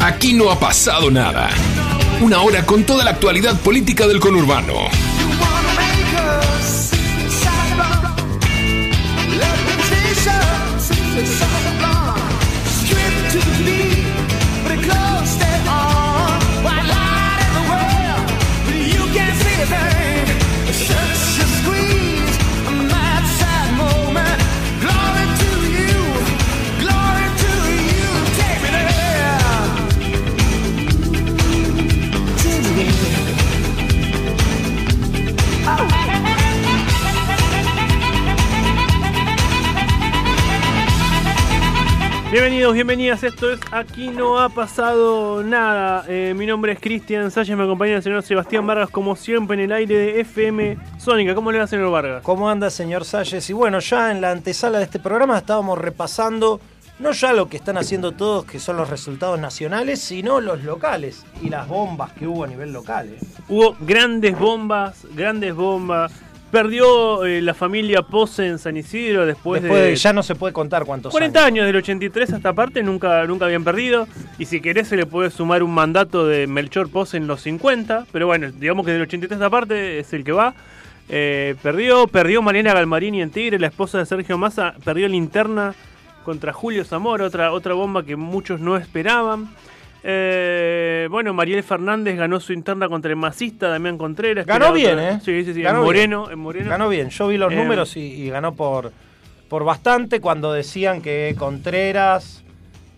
Aquí no ha pasado nada. Una hora con toda la actualidad política del conurbano. Bienvenidos, bienvenidas. Esto es Aquí no ha pasado nada. Eh, mi nombre es Cristian Salles, me acompaña el señor Sebastián Vargas, como siempre, en el aire de FM Sónica. ¿Cómo le va, señor Vargas? ¿Cómo anda, señor Salles? Y bueno, ya en la antesala de este programa estábamos repasando no ya lo que están haciendo todos, que son los resultados nacionales, sino los locales y las bombas que hubo a nivel local. ¿eh? Hubo grandes bombas, grandes bombas. Perdió eh, la familia Pose en San Isidro después, Después de... de- ya no se puede contar cuántos 40 años del 83 hasta parte nunca, nunca habían perdido. Y si querés se le puede sumar un mandato de Melchor Pose en los 50. Pero bueno, digamos que del 83 hasta parte es el que va. Eh, perdió, perdió Mariana Galmarini en Tigre, la esposa de Sergio Massa. Perdió linterna contra Julio Zamora, otra, otra bomba que muchos no esperaban. Eh, bueno, Mariel Fernández ganó su interna contra el masista Damián Contreras. Ganó bien, otra- ¿eh? Sí, sí, sí. Ganó en bien. Moreno, en Moreno. Ganó bien, yo vi los Eh, números y, y ganó por, por bastante cuando decían que Contreras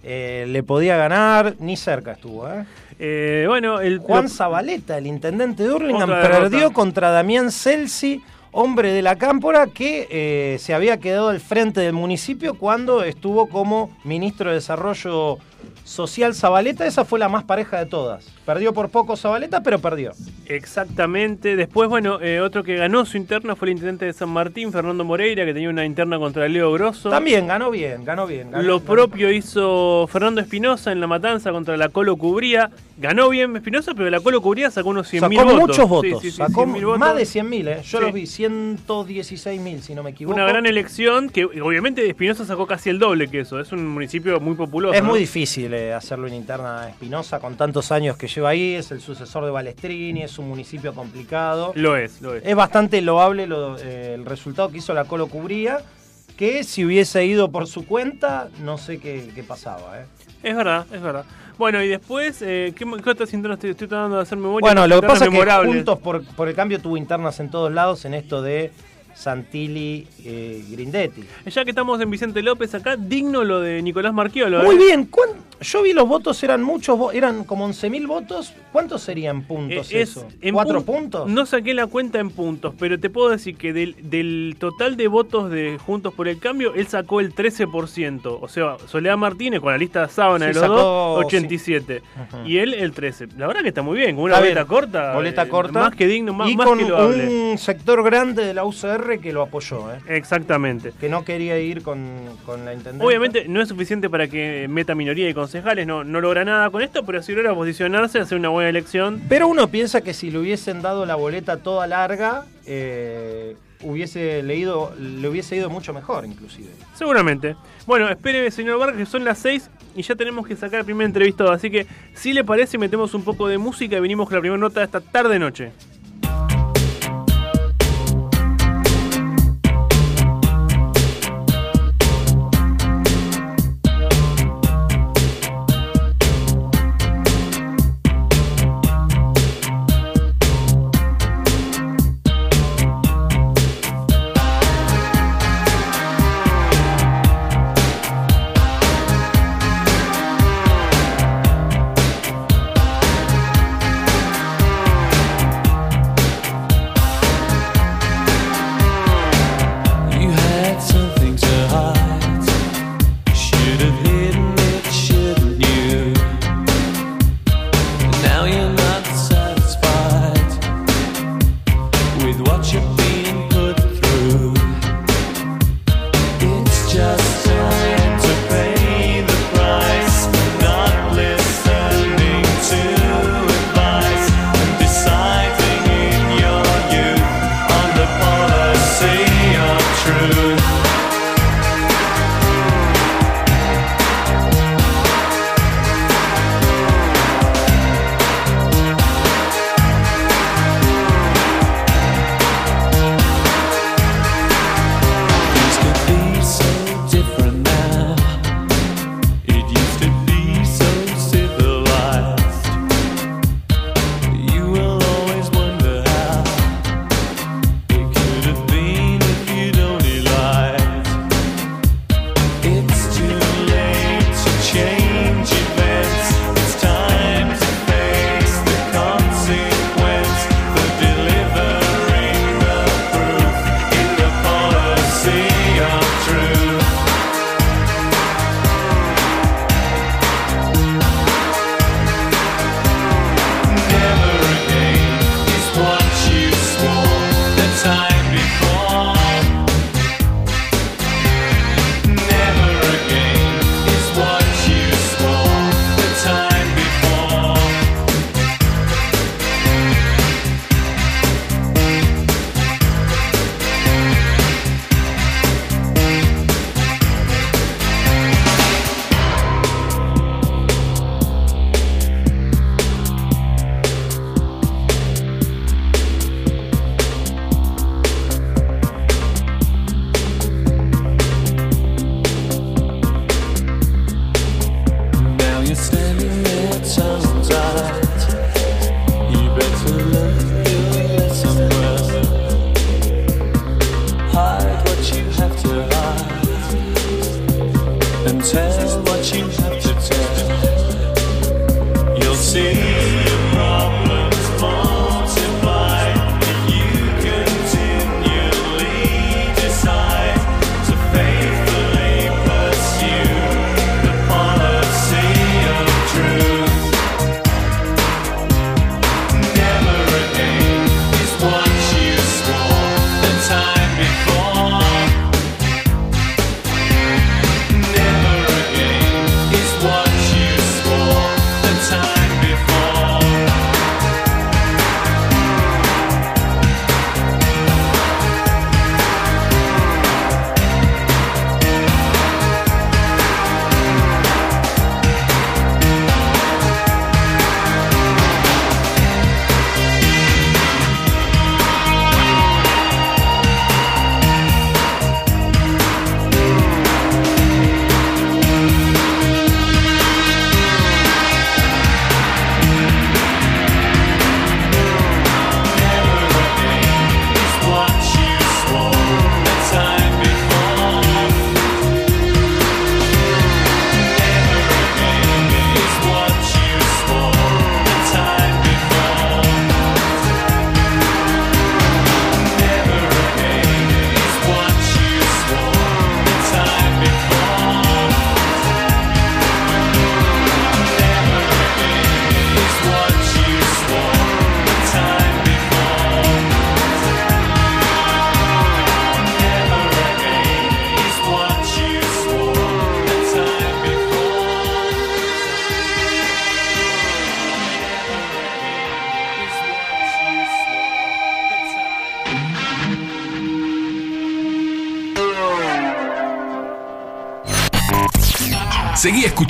eh, le podía ganar, ni cerca estuvo. ¿eh? Bueno, el Juan Zabaleta, el intendente de Hurlingham, perdió contra Damián Celsi, hombre de la Cámpora, que se había quedado al frente del municipio cuando estuvo como ministro de Desarrollo Social Zabaleta. Esa fue la más pareja de todas. Perdió por poco Zabaleta, pero perdió. Exactamente. Después, bueno, eh, otro que ganó su interna fue el intendente de San Martín, Fernando Moreira, que tenía una interna contra Leo Grosso. También ganó bien, ganó bien. ganó- Lo ganó- propio hizo Fernando Espinosa en la matanza contra la Colo Cubría. Ganó bien Espinosa, pero la Colo Cubría sacó unos 100.000 Sacó votos. muchos Sí, votos, sí, sí, sacó 100.000 votos. más de 100.000, ¿eh? yo los vi, 116.000 si no me equivoco. Una gran elección que obviamente Espinosa sacó casi el doble que eso. Es un municipio muy populoso. Es ¿no? muy difícil eh, hacerlo en interna a Espinosa con tantos años que lleva ahí, es el sucesor de Balestrini, es un municipio complicado. Lo es, lo es. Es bastante loable lo- eh, el resultado que hizo la Colo Cubría, que si hubiese ido por su cuenta, no sé qué, qué pasaba. ¿eh? Es verdad, es verdad. Bueno, y después, eh, ¿qué, qué otras internas estoy, estoy tratando de hacer memoria? Bueno, lo que pasa es que. Juntos por, por el Cambio tuvo internas en todos lados en esto de Santilli eh, Grindetti. Ya que estamos en Vicente López acá, digno lo de Nicolás Marchiolo. Muy bien, ¿cuán- yo vi los votos, eran muchos, eran como 11.000 votos. ¿Cuántos serían puntos Eh, es- eso? en ¿Cuatro pun- puntos? No saqué la cuenta en puntos, pero te puedo decir que del, del total de votos de Juntos por el Cambio, él sacó el 13%. O sea, Soledad Martínez con la lista de sábana Sí, de los sacó- dos, 87. Ujú. Y él el 13. La verdad que está muy bien, con una boleta corta. Boleta eh, corta. Más que digno, más, y más con que loable. un sector grande de la UCR que lo apoyó, ¿eh? Exactamente. que no quería ir con, con la intendente. Obviamente no es suficiente para que meta minoría de concejales, no, no logra nada con esto, pero sí logra posicionarse, hacer una buena elección. Pero uno piensa que si le hubiesen dado la boleta toda larga, eh, hubiese leído, le hubiese ido mucho mejor, inclusive. Seguramente. Bueno, espere, señor Vargas, que son las 6 y ya tenemos que sacar el primer entrevistado. Así que, si le parece, metemos un poco de música y venimos con la primera nota de esta tarde-noche.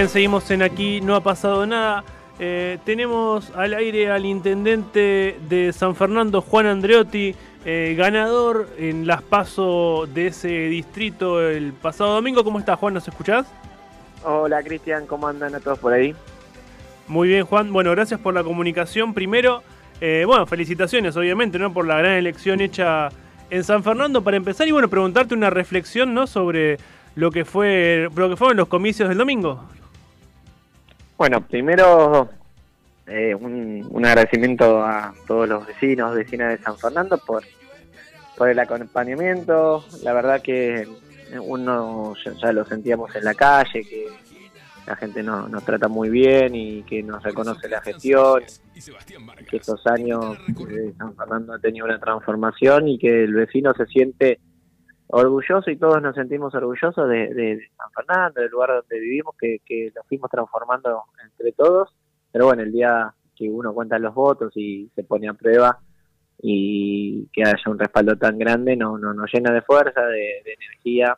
Bien, seguimos en aquí, no ha pasado nada. Eh, tenemos al aire al intendente de San Fernando, Juan Andreotti, eh, ganador en las PASO de ese distrito el pasado domingo. ¿Cómo estás, Juan? ¿Nos escuchás? Hola Cristian, ¿cómo andan a todos por ahí? Muy bien, Juan. Bueno, gracias por la comunicación. Primero, eh, bueno, felicitaciones, obviamente, ¿no? Por la gran elección hecha en San Fernando. Para empezar, y bueno, preguntarte una reflexión, ¿no? Sobre lo que fue, lo que fueron los comicios del domingo. Bueno, primero eh, un, un agradecimiento a todos los vecinos, vecinas de San Fernando por, por el acompañamiento. La verdad que uno ya, lo sentíamos en la calle, que la gente no- nos trata muy bien y que nos reconoce la gestión, que estos años eh, San Fernando ha tenido una transformación y que el vecino se siente orgulloso y todos nos sentimos orgullosos de, de- San Fernando, del lugar donde vivimos, que, que lo fuimos transformando entre todos. Pero bueno, el día que uno cuenta los votos y se pone a prueba y que haya un respaldo tan grande, no, no nos llena de fuerza, de, energía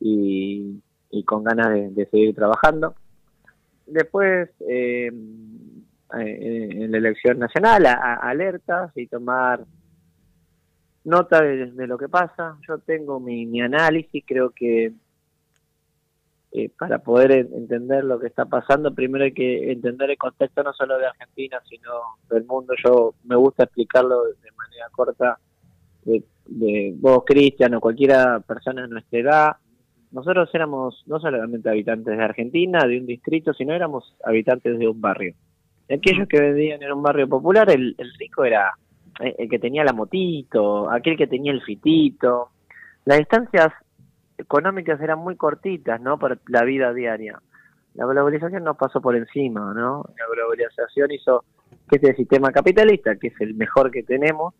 y, con ganas de, seguir trabajando. Después, eh, eh, en la elección nacional, alertas y tomar nota de, de lo que pasa. Yo tengo mi, mi análisis, creo que eh, para poder en- entender lo que está pasando, primero hay que entender el contexto no solo de Argentina, sino del mundo. Yo me gusta explicarlo de manera corta, de, de vos, Cristian, o cualquiera persona de nuestra edad. Nosotros éramos no solamente habitantes de Argentina, de un distrito, sino éramos habitantes de un barrio. Aquellos que vivían en un barrio popular, el, el rico era el que tenía la motito, aquel que tenía el fitito. Las distancias económicas eran muy cortitas, ¿no? Para la vida diaria. La globalización nos pasó por encima, ¿no? La globalización hizo que este sistema capitalista, que es el mejor que tenemos,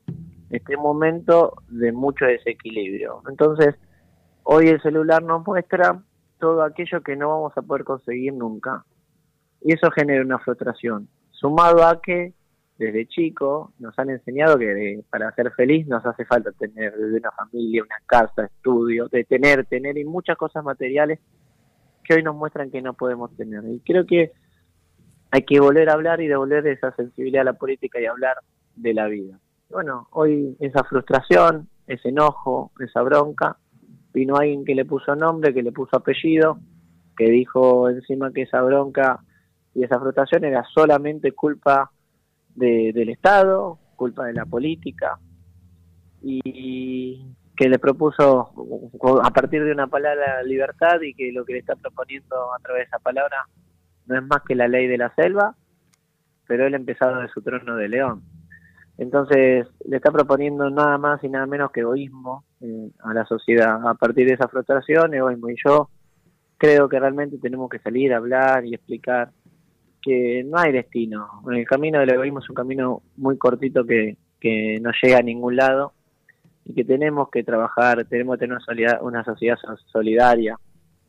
esté en momento de mucho desequilibrio. Entonces, hoy el celular nos muestra todo aquello que no vamos a poder conseguir nunca. Y eso genera una frustración, sumado a que desde chico nos han enseñado que para ser feliz nos hace falta tener desde una familia, una casa, estudio, de tener, tener y muchas cosas materiales que hoy nos muestran que no podemos tener. Y creo que hay que volver a hablar y devolver esa sensibilidad a la política y hablar de la vida. Bueno, hoy esa frustración, ese enojo, esa bronca, vino alguien que le puso nombre, que le puso apellido, que dijo encima que esa bronca y esa frustración era solamente culpa de, del Estado, culpa de la política, y que le propuso a partir de una palabra libertad y que lo que le está proponiendo a través de esa palabra no es más que la ley de la selva, pero él empezado de su trono de león. Entonces le está proponiendo nada más y nada menos que egoísmo eh, a la sociedad. A partir de esa frustración, egoísmo. Y yo creo que realmente tenemos que salir a hablar y explicar que no hay destino. El camino del egoísmo es un camino muy cortito que, que no llega a ningún lado y que tenemos que trabajar, tenemos que tener una, una sociedad so- solidaria,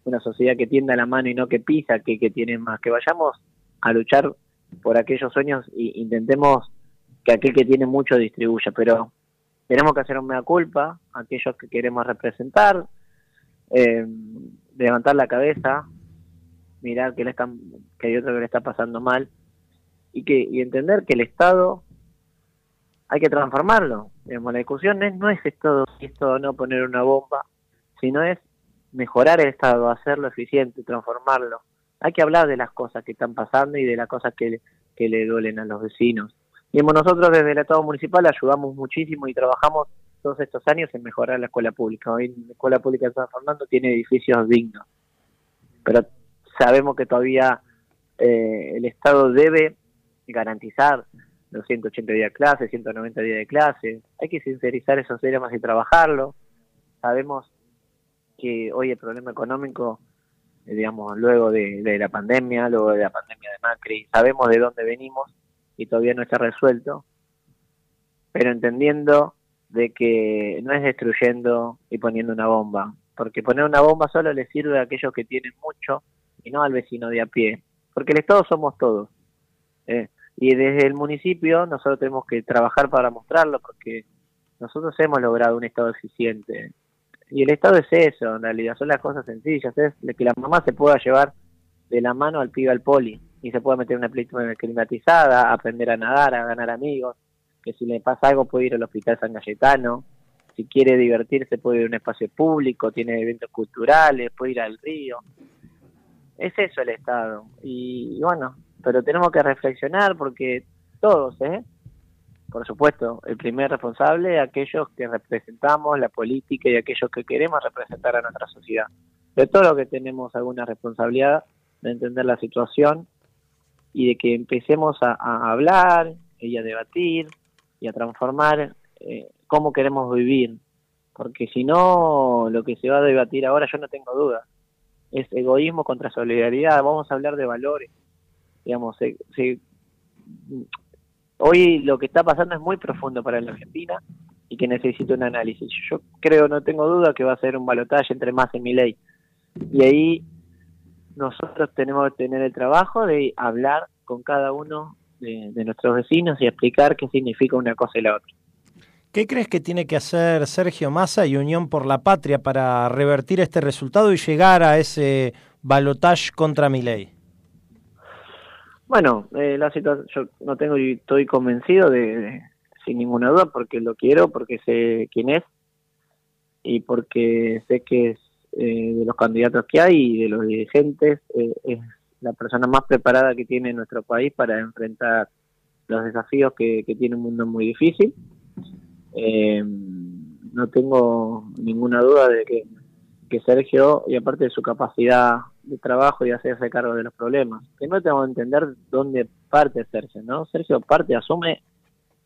una sociedad que tienda la mano y no que pisa, que, que tiene más, que vayamos a luchar por aquellos sueños e intentemos que aquel que tiene mucho distribuya, pero tenemos que hacer un mea culpa, aquellos que queremos representar, eh, levantar la cabeza, mirar que, le están, que hay otro que le está pasando mal y que y entender que el Estado hay que transformarlo. Digamos, la discusión no es, no es esto, esto no poner una bomba, sino es mejorar el Estado, hacerlo eficiente, transformarlo. Hay que hablar de las cosas que están pasando y de las cosas que, le- duelen a los vecinos. Digamos, nosotros desde el Estado municipal ayudamos muchísimo y trabajamos todos estos años en mejorar la escuela pública. Hoy la escuela pública de San Fernando tiene edificios dignos, pero sabemos que todavía eh, el Estado debe garantizar los 180 días de clase, 190 días de clase. Hay que sincerizar esos temas y trabajarlo. Sabemos que hoy el problema económico, eh, digamos, luego de, de la pandemia, luego de la pandemia de Macri, sabemos de dónde venimos y todavía no está resuelto, pero entendiendo de que no es destruyendo y poniendo una bomba, porque poner una bomba solo le sirve a aquellos que tienen mucho y no al vecino de a pie, porque el Estado somos todos. ¿eh? Y desde el municipio nosotros tenemos que trabajar para mostrarlo, porque nosotros hemos logrado un Estado eficiente. Y el Estado es eso, en realidad, son las cosas sencillas, es que la mamá se pueda llevar de la mano al pibe al poli y se pueda meter en una película climatizada, aprender a nadar, a ganar amigos, que si le pasa algo puede ir al Hospital San Cayetano, si quiere divertirse puede ir a un espacio público, tiene eventos culturales, puede ir al río. Es eso el Estado. Y, bueno, pero tenemos que reflexionar porque todos, ¿eh? Por supuesto, el primer responsable, aquellos que representamos la política y aquellos que queremos representar a nuestra sociedad. De todo lo que tenemos alguna responsabilidad de entender la situación y de que empecemos a, a hablar y a debatir y a transformar eh, cómo queremos vivir. Porque si no, lo que se va a debatir ahora, yo no tengo duda, es egoísmo contra solidaridad. Vamos a hablar de valores. Digamos, hoy lo que está pasando es muy profundo para la Argentina y que necesita un análisis. Yo creo, no tengo duda, que va a ser un balotaje entre más y ley Y ahí nosotros tenemos que tener el trabajo de hablar con cada uno de, de nuestros vecinos y explicar qué significa una cosa y la otra. ¿Qué crees que tiene que hacer Sergio Massa y Unión por la Patria para revertir este resultado y llegar a ese balotaje contra Milei? Bueno, eh, la situación, yo no tengo y estoy convencido de, sin ninguna duda, porque lo quiero, porque sé quién es y porque sé que es eh, de los candidatos que hay y de los dirigentes eh, es la persona más preparada que tiene nuestro país para enfrentar los desafíos que tiene un mundo muy difícil. Eh, no tengo ninguna duda de que, que Sergio, y aparte de su capacidad de trabajo y hacerse cargo de los problemas, primero tengo que entender dónde parte Sergio, ¿no? Sergio parte, asume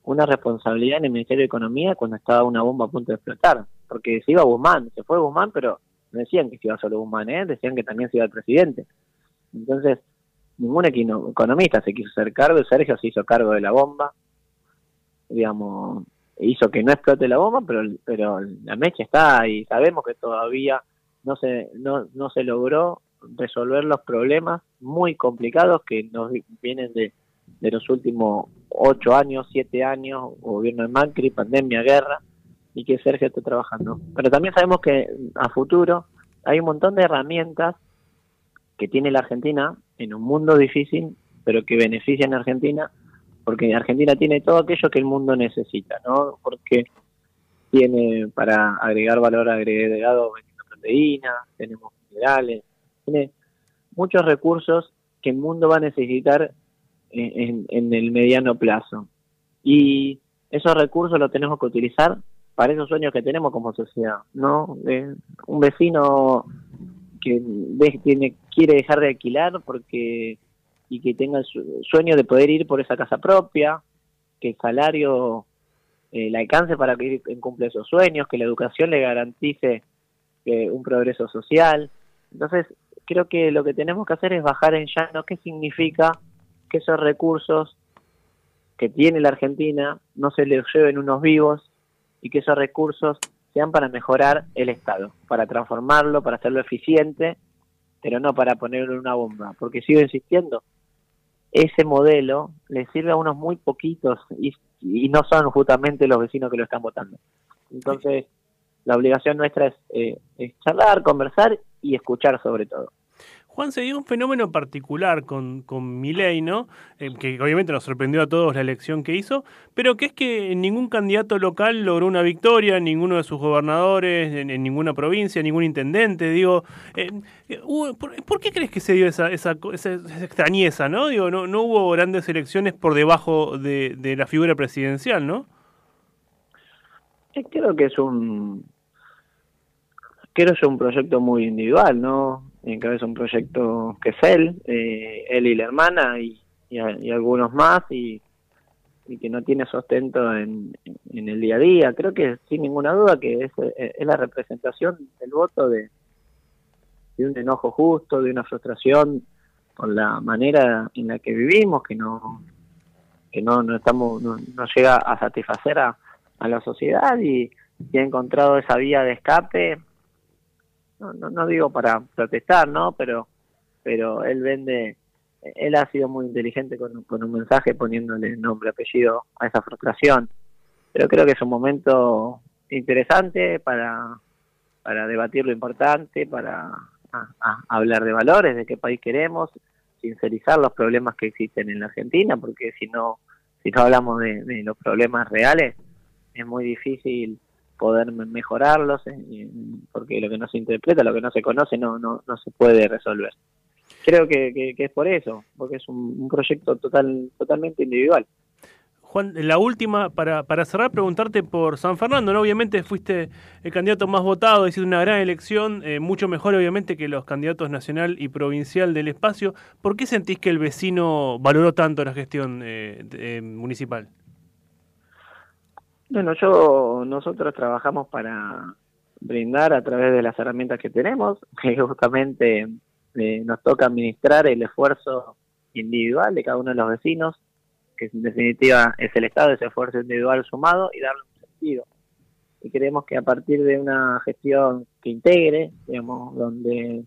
una responsabilidad en el Ministerio de Economía cuando estaba una bomba a punto de explotar, porque se iba Guzmán, se fue Guzmán, pero no decían que se iba solo Guzmán, ¿eh? decían que también se iba el presidente. Entonces, ningún economista se quiso hacer cargo, Sergio se hizo cargo de la bomba, digamos, hizo que no explote la bomba, pero, pero la mecha está y sabemos que todavía no se, no, no se logró resolver los problemas muy complicados que nos vi- vienen de, de los últimos ocho años, siete años, gobierno de Macri, pandemia, guerra, y que Sergio está trabajando. Pero también sabemos que a futuro hay un montón de herramientas que tiene la Argentina en un mundo difícil, pero que benefician a Argentina, porque Argentina tiene todo aquello que el mundo necesita, ¿no? Porque tiene para agregar valor agregado vendiendo proteínas, tenemos minerales, tiene muchos recursos que el mundo va a necesitar en, en- el mediano plazo. Y esos recursos los tenemos que utilizar para esos sueños que tenemos como sociedad, ¿no? Eh, un vecino que de- quiere dejar de alquilar porque y que tenga el su- sueño de poder ir por esa casa propia, que el salario eh, le alcance para que cumple esos sueños, que la educación le garantice eh, un progreso social. Entonces, creo que lo que tenemos que hacer es bajar en llano qué significa que esos recursos que tiene la Argentina no se les lleven unos vivos y que esos recursos sean para mejorar el Estado, para transformarlo, para hacerlo eficiente, pero no para ponerlo en una bomba. Porque sigo insistiendo, ese modelo le sirve a unos muy poquitos y, y no son justamente los vecinos que lo están votando. Entonces, la obligación nuestra es, eh, es charlar, conversar y escuchar sobre todo. Juan, se dio un fenómeno particular con, con Milei, ¿no? Que obviamente nos sorprendió a todos la elección que hizo, pero que es que ningún candidato local logró una victoria, ninguno de sus gobernadores, en, ninguna provincia, ningún intendente. Digo, eh, eh, ¿por, qué crees que se dio esa, esa- esa extrañeza, no? Digo, no, no hubo grandes elecciones por debajo de, de la figura presidencial, ¿no? Eh, Creo que es un creo que es un proyecto muy individual, ¿no? En que es un proyecto que es él, eh, él y la hermana y, y algunos más y, y que no tiene sustento en, en el día a día. Creo que sin ninguna duda que es, eh, es la representación del voto de, de un enojo justo, de una frustración con la manera en la que vivimos, que no que no, no estamos no, no llega a satisfacer a, a la sociedad y, y ha encontrado esa vía de escape no, no, no digo para protestar no pero pero él vende él ha sido muy inteligente con, un- con un mensaje poniéndole nombre apellido a esa frustración. Pero creo que es un momento interesante para para debatir lo importante para hablar de valores de qué país queremos sincerizar los problemas que existen en la Argentina porque si no si no hablamos de los problemas reales es muy difícil poder me- mejorarlos eh, porque lo que no se interpreta, lo que no se conoce no no, no se puede resolver. Creo que, que, es por eso, porque es un, proyecto total totalmente individual. Juan, la última, para, para cerrar, preguntarte por San Fernando, ¿no? Obviamente fuiste el candidato más votado, hiciste una gran elección, eh, mucho mejor obviamente que los candidatos nacional y provincial del espacio. ¿Por qué sentís que el vecino valoró tanto la gestión eh, eh, municipal? Bueno, yo nosotros trabajamos para brindar a través de las herramientas que tenemos, que justamente eh, nos toca administrar el esfuerzo individual de cada uno de los vecinos, que en definitiva es el Estado, ese esfuerzo individual sumado y darle un sentido. Y creemos que a partir de una gestión que integre, digamos, donde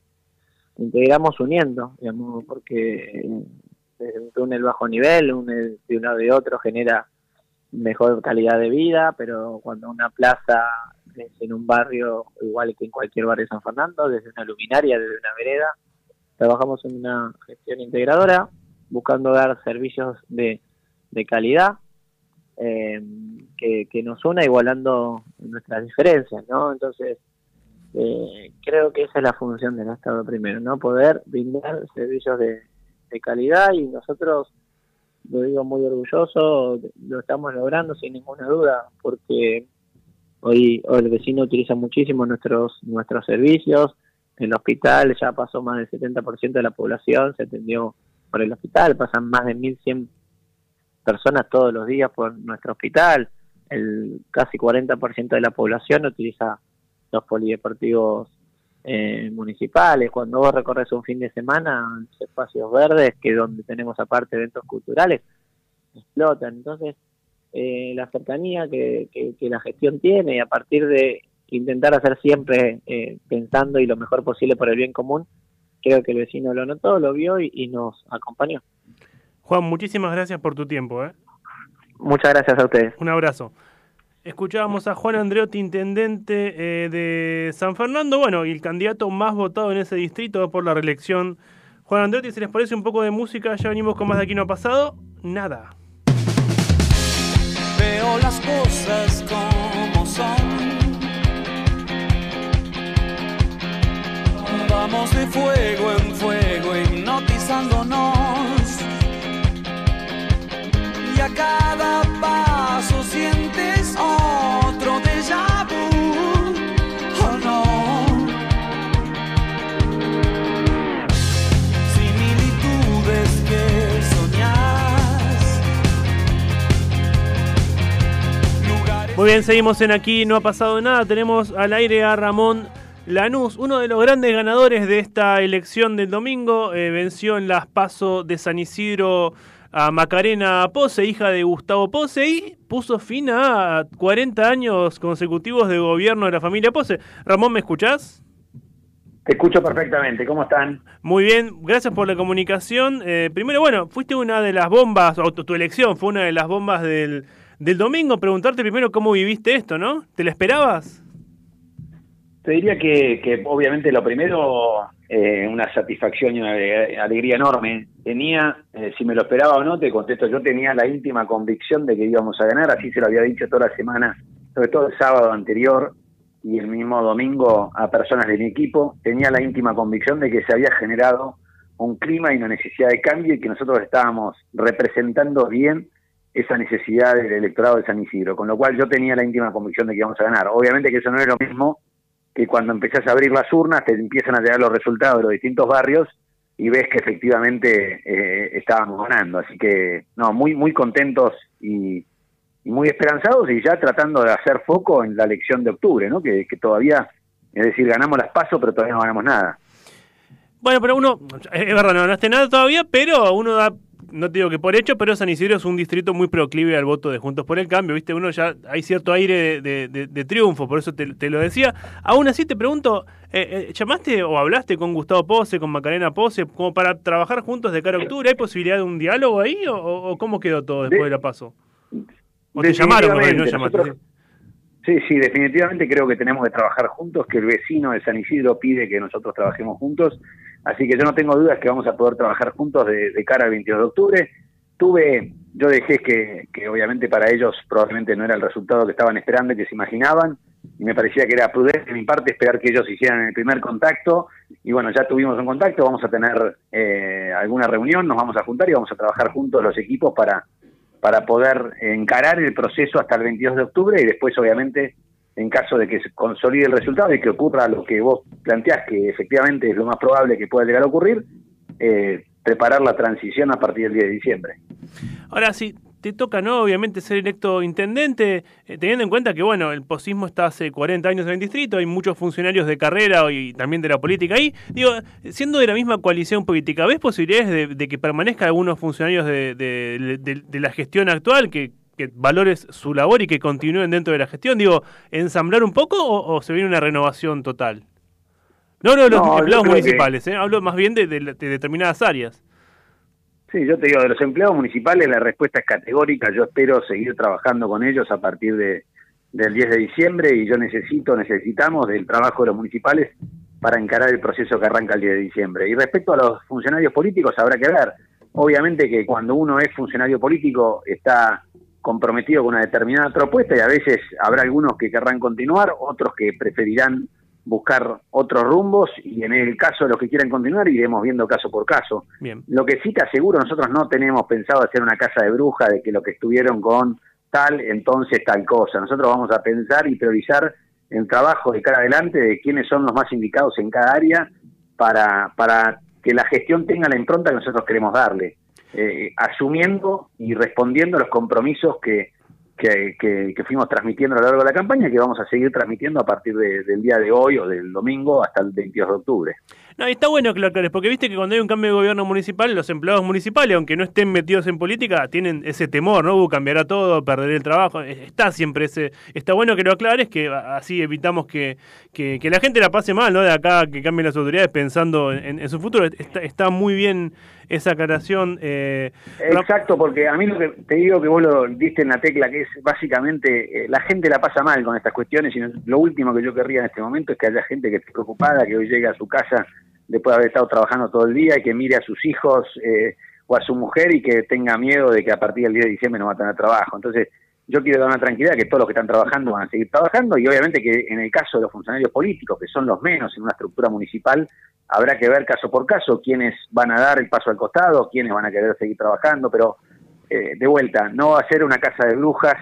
integramos uniendo, digamos, porque desde un túnel bajo nivel, un de un lado y otro genera mejor calidad de vida, pero cuando una plaza es en un barrio igual que en cualquier barrio de San Fernando, desde una luminaria, desde una vereda, trabajamos en una gestión integradora, buscando dar servicios de, de calidad eh, que, que nos una igualando nuestras diferencias, ¿no? Entonces, eh, creo que esa es la función del Estado primero, ¿no? Poder brindar servicios de, de calidad y nosotros lo digo muy orgulloso, lo estamos logrando sin ninguna duda, porque hoy, hoy el vecino utiliza muchísimo nuestros nuestros servicios, el hospital ya pasó más del 70% de la población, se atendió por el hospital, pasan más de 1.100 personas todos los días por nuestro hospital, el casi 40% de la población utiliza los polideportivos eh, municipales, cuando vos recorres un fin de semana, los espacios verdes, que donde tenemos aparte eventos culturales, explotan. Entonces, eh, la cercanía que, que, que la gestión tiene y a partir de intentar hacer siempre eh, pensando y lo mejor posible por el bien común. Creo que el vecino lo notó, lo vio y, y nos acompañó. Juan, muchísimas gracias por tu tiempo. ¿eh? Muchas gracias a ustedes. Un abrazo. Escuchábamos a Juan Andreotti, intendente eh, de San Fernando, bueno, y el candidato más votado en ese distrito por la reelección. Juan Andreotti, si les parece un poco de música, ya venimos con más de aquí no ha pasado. Nada. Veo las cosas como son. Vamos de fuego en fuego, hipnotizándonos. Y a cada Muy bien, seguimos en aquí, no ha pasado nada. Tenemos al aire a Ramón Lanús, uno de los grandes ganadores de esta elección del domingo. eh, venció en las PASO de San Isidro a Macarena Pose, hija de Gustavo Pose, y puso fin a 40 años consecutivos de gobierno de la familia Pose. Ramón, ¿me escuchás? Te escucho perfectamente, ¿cómo están? Muy bien, gracias por la comunicación. Eh, primero, bueno, fuiste una de las bombas, o tu, tu elección fue una de las bombas del, del domingo. Preguntarte primero cómo viviste esto, ¿no? ¿Te la esperabas? Te diría que, obviamente lo primero, eh, una satisfacción y una ale- alegría enorme. Tenía, eh, si me lo esperaba o no, te contesto, yo tenía la íntima convicción de que íbamos a ganar, así se lo había dicho toda la semana, sobre todo el sábado anterior y el mismo domingo a personas de mi equipo. Tenía la íntima convicción de que se había generado un clima y una necesidad de cambio y que nosotros estábamos representando bien esa necesidad del electorado de San Isidro, con lo cual yo tenía la íntima convicción de que íbamos a ganar. Obviamente que eso no es lo mismo que cuando empezás a abrir las urnas te empiezan a llegar los resultados de los distintos barrios y ves que efectivamente eh, estábamos ganando. Así que, no, muy, muy contentos y, muy esperanzados y ya tratando de hacer foco en la elección de octubre, ¿no? Que, que todavía, es decir, ganamos las pasos, pero todavía no ganamos nada. Bueno, pero uno, es verdad, no ganaste nada todavía, pero uno da, no te digo que por hecho, pero San Isidro es un distrito muy proclive al voto de Juntos por el Cambio, ¿viste? Uno ya, hay cierto aire de, de- de- de triunfo, por eso te, te lo decía. Aún así te pregunto, eh, eh, ¿llamaste o hablaste con Gustavo Pose, con Macarena Pose, como para trabajar juntos de cara a octubre? ¿Hay posibilidad de un diálogo ahí o, o- cómo quedó todo después de, la paso? ¿O te llamaron, no Definitivamente, llamaste? nosotros- Sí, sí, definitivamente creo que tenemos que trabajar juntos, que el vecino de San Isidro pide que nosotros trabajemos juntos, así que yo no tengo dudas que vamos a poder trabajar juntos de, cara al 22 de octubre. Tuve, yo dejé que, que obviamente para ellos probablemente no era el resultado que estaban esperando y que se imaginaban, y me parecía que era prudente de mi parte esperar que ellos hicieran el primer contacto, y bueno, ya tuvimos un contacto, vamos a tener eh, alguna reunión, nos vamos a juntar y vamos a trabajar juntos los equipos para para poder encarar el proceso hasta el 22 de octubre y después, obviamente, en caso de que se consolide el resultado y que ocurra lo que vos planteás, que efectivamente es lo más probable que pueda llegar a ocurrir, eh, preparar la transición a partir del 10 de diciembre. Ahora sí, te toca, ¿no? Obviamente ser electo intendente, eh, teniendo en cuenta que, bueno, el posismo está hace 40 años en el distrito, hay muchos funcionarios de carrera y también de la política ahí. Digo, siendo de la misma coalición política, ¿ves posibilidades de, que permanezcan algunos funcionarios de- de la gestión actual, que, que valores su labor y que continúen dentro de la gestión? Digo, ¿ensamblar un poco o, o se viene una renovación total? No los No, yo empleados que- municipales, ¿eh? hablo más bien de- de- de determinadas áreas. Sí, yo te digo, de los empleados municipales la respuesta es categórica. Yo espero seguir trabajando con ellos a partir de, del 10 de diciembre y yo necesito, necesitamos del trabajo de los municipales para encarar el proceso que arranca el 10 de diciembre. Y respecto a los funcionarios políticos, habrá que ver. Obviamente que cuando uno es funcionario político está comprometido con una determinada propuesta y a veces habrá algunos que querrán continuar, otros que preferirán buscar otros rumbos y en el caso de los que quieran continuar iremos viendo caso por caso. Bien. Lo que sí te aseguro, nosotros no tenemos pensado hacer una casa de bruja de que lo que estuvieron con tal, entonces tal cosa. Nosotros vamos a pensar y priorizar el trabajo de cara adelante de quiénes son los más indicados en cada área para, para que la gestión tenga la impronta que nosotros queremos darle, eh, asumiendo y respondiendo a los compromisos que, que, que- fuimos transmitiendo a lo largo de la campaña y que vamos a seguir transmitiendo a partir de- del día de hoy o del domingo hasta el 22 de octubre. No, está bueno que lo aclares, porque viste que cuando hay un cambio de gobierno municipal, los empleados municipales, aunque no estén metidos en política, tienen ese temor, ¿no? Uh, cambiará todo, perderé el trabajo. Eh, Está siempre ese. Está bueno que lo aclares, que así evitamos que, que, que la gente la pase mal, ¿no? De acá que cambien las autoridades pensando en, en su futuro. Está, está muy bien esa aclaración. Eh, Exacto, porque a mí lo que te digo que vos lo diste en la tecla, que es básicamente eh, la gente la pasa mal con estas cuestiones y lo último que yo querría en este momento es que haya gente que esté preocupada, que hoy llegue a su casa después de haber estado trabajando todo el día y que mire a sus hijos eh, o a su mujer y que tenga miedo de que a partir del 10 de diciembre no va a tener trabajo. Entonces, yo quiero dar una tranquilidad que todos los que están trabajando van a seguir trabajando y obviamente que en el caso de los funcionarios políticos, que son los menos en una estructura municipal, habrá que ver caso por caso quiénes van a dar el paso al costado, quiénes van a querer seguir trabajando, pero eh, de vuelta, no va a ser una casa de brujas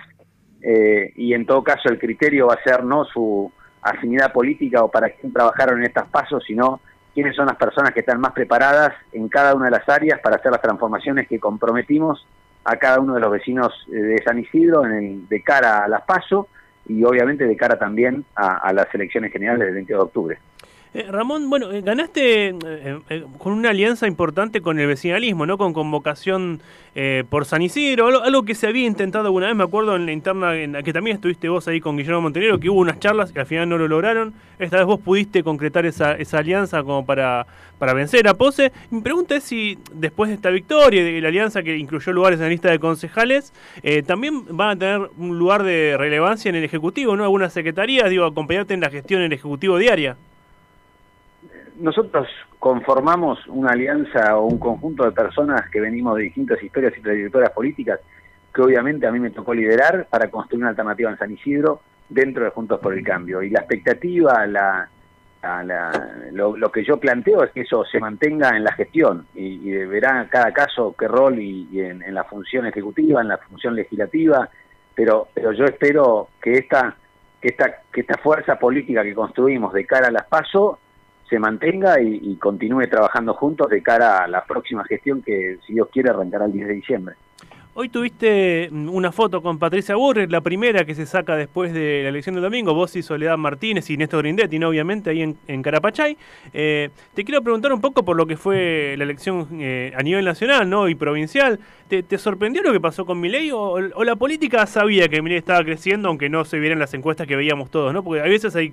eh, y en todo caso el criterio va a ser no su afinidad política o para quién trabajaron en estas pasos, sino quiénes son las personas que están más preparadas en cada una de las áreas para hacer las transformaciones que comprometimos a cada uno de los vecinos eh, de San Isidro en el- de cara a las PASO y obviamente de cara también a, a las elecciones generales del 22 de octubre. Eh, Ramón, bueno, eh, ganaste eh, eh, con una alianza importante con el vecinalismo, ¿no? Con convocación por San Isidro, algo, algo que se había intentado alguna vez, me acuerdo en la interna, en la que también estuviste vos ahí con Guillermo Montenegro, que hubo unas charlas que al final no lo lograron. Esta vez vos pudiste concretar esa, esa alianza como para, para vencer a Pose. Mi pregunta es si después de esta victoria y de la alianza que incluyó lugares en la lista de concejales, también van a tener un lugar de relevancia en el Ejecutivo, ¿no? Algunas secretarías, digo, acompañarte en la gestión en el Ejecutivo diaria. Nosotros conformamos una alianza o un conjunto de personas que venimos de distintas historias y trayectorias políticas que obviamente a mí me tocó liderar para construir una alternativa en San Isidro dentro de Juntos por el Cambio. Y la expectativa, la, lo, que yo planteo es que eso se mantenga en la gestión y, y verá cada caso qué rol y, en, en la función ejecutiva, en la función legislativa, pero, pero yo espero que esta, esta, que esta fuerza política que construimos de cara a las PASO se mantenga y, y continúe trabajando juntos de cara a la próxima gestión que, si Dios quiere, arrancará el 10 de diciembre. Hoy tuviste mm, una foto con Patricia Burri, la primera que se saca después de la elección del domingo, vos y Soledad Martínez y Néstor Grindetti, ¿no? obviamente, ahí en, Carapachay. Eh, te quiero preguntar un poco por lo que fue la elección eh, a nivel nacional ¿no? y provincial. ¿Te, sorprendió lo que pasó con Milei o, la política sabía que Milei estaba creciendo, aunque no se vieran las encuestas que veíamos todos? ¿no? Porque a veces hay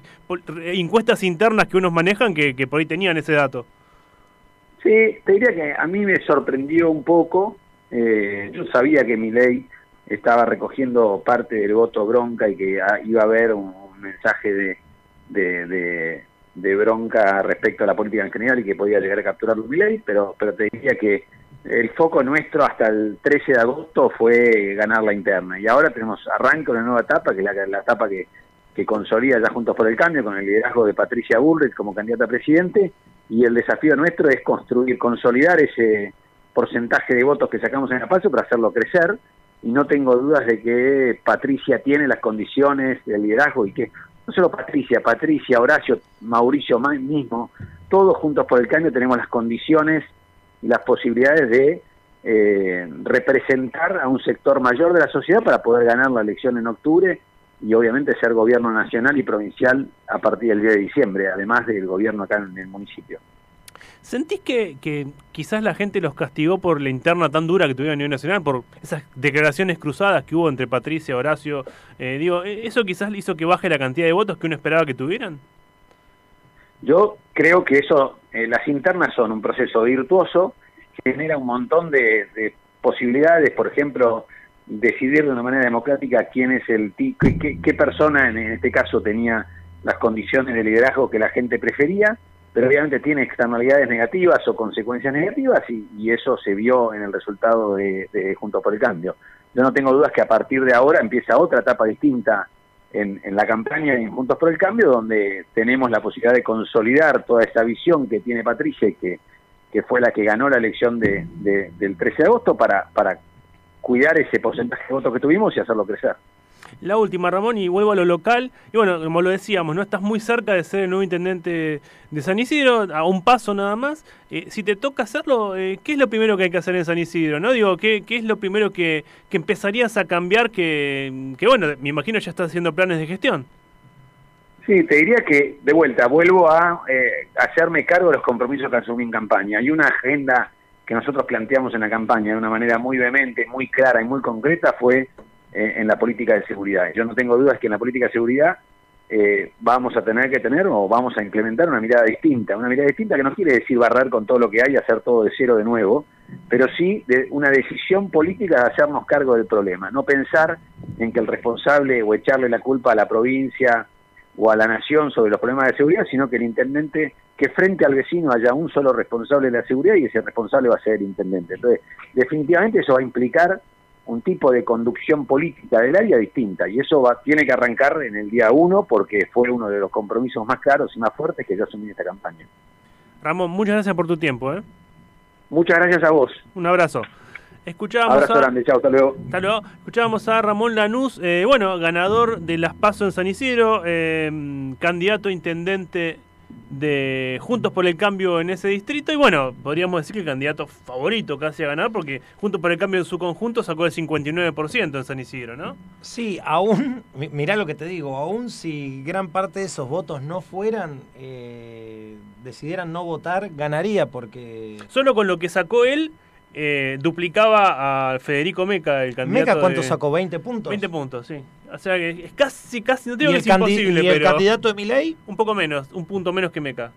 encuestas internas que unos manejan que, que por ahí tenían ese dato. Sí, te diría que a mí me sorprendió un poco. Eh, yo sabía que mi ley estaba recogiendo parte del voto bronca y que ah, iba a haber un, mensaje de, de, bronca respecto a la política en general y que podía llegar a capturarlo mi ley, pero, pero te diría que el foco nuestro hasta el 13 de agosto fue ganar la interna. Y ahora tenemos arranque una nueva etapa, que es la, la etapa que, que consolida ya Juntos por el Cambio, con el liderazgo de Patricia Bullrich como candidata a presidente, y el desafío nuestro es construir, consolidar ese porcentaje de votos que sacamos en la PASO para hacerlo crecer, y no tengo dudas de que Patricia tiene las condiciones del liderazgo y que no solo Patricia, Patricia, Horacio, Mauricio ma- mismo, todos juntos por el cambio tenemos las condiciones y las posibilidades de eh, representar a un sector mayor de la sociedad para poder ganar la elección en octubre y obviamente ser gobierno nacional y provincial a partir del 10 de diciembre, además del gobierno acá en el municipio. ¿Sentís que, quizás la gente los castigó por la interna tan dura que tuvieron a nivel nacional, por esas declaraciones cruzadas que hubo entre Patricia, Horacio? Eh, digo, ¿e- ¿eso quizás hizo que baje la cantidad de votos que uno esperaba que tuvieran? Yo creo que eso, eh, las internas son un proceso virtuoso, genera un montón de, de posibilidades, por ejemplo, decidir de una manera democrática quién es el qué, qué- persona en este caso tenía las condiciones de liderazgo que la gente prefería, pero obviamente tiene externalidades negativas o consecuencias negativas y, eso se vio en el resultado de, de Juntos por el Cambio. Yo no tengo dudas que a partir de ahora empieza otra etapa distinta en, la campaña en Juntos por el Cambio, donde tenemos la posibilidad de consolidar toda esa visión que tiene Patricia y que, que fue la que ganó la elección de- del 13 de agosto para, para cuidar ese porcentaje de votos que tuvimos y hacerlo crecer. La última, Ramón, y vuelvo a lo local. Y bueno, como lo decíamos, no estás muy cerca de ser el nuevo intendente de San Isidro, a un paso nada más. Eh, si te toca hacerlo, eh, ¿qué es lo primero que hay que hacer en San Isidro? ¿No? Digo, ¿qué, qué es lo primero que, que empezarías a cambiar que, que, bueno, me imagino ya estás haciendo planes de gestión? Sí, te diría que, de vuelta, vuelvo a eh, hacerme cargo de los compromisos que asumí en campaña. Hay una agenda que nosotros planteamos en la campaña de una manera muy vehemente, muy clara y muy concreta, fue en la política de seguridad. Yo no tengo dudas que en la política de seguridad eh, vamos a tener que tener o vamos a implementar una mirada distinta. Una mirada distinta que no quiere decir barrer con todo lo que hay y hacer todo de cero de nuevo, pero sí de una decisión política de hacernos cargo del problema. No pensar en que el responsable o echarle la culpa a la provincia o a la nación sobre los problemas de seguridad, sino que el intendente, que frente al vecino haya un solo responsable de la seguridad y ese responsable va a ser el intendente. Entonces, definitivamente eso va a implicar un tipo de conducción política del área distinta y eso va, tiene que arrancar en el día uno porque fue uno de los compromisos más claros y más fuertes que yo asumí en esta campaña. Ramón, muchas gracias por tu tiempo. ¿eh? Muchas gracias a vos. Un abrazo. Escuchábamos Abrazo a... grande, chao, hasta luego. Hasta luego. Escuchábamos a Ramón Lanús, eh, bueno, ganador de las PASO en San Isidro, eh, candidato a intendente de Juntos por el Cambio en ese distrito y bueno, podríamos decir que el candidato favorito casi a ganar porque Juntos por el Cambio en su conjunto sacó el 59% en San Isidro, ¿no? Sí, aún, mi- mirá lo que te digo, aún si gran parte de esos votos no fueran, eh, decidieran no votar, ganaría porque... Solo con lo que sacó él, eh, duplicaba a Federico Meca, el candidato. Meca, ¿cuánto de- sacó? ¿20 puntos? 20 puntos, sí. O sea que es casi, casi, no ¿Y digo que es imposible, y el pero candidato de Milei? un poco menos, un punto menos que Meca.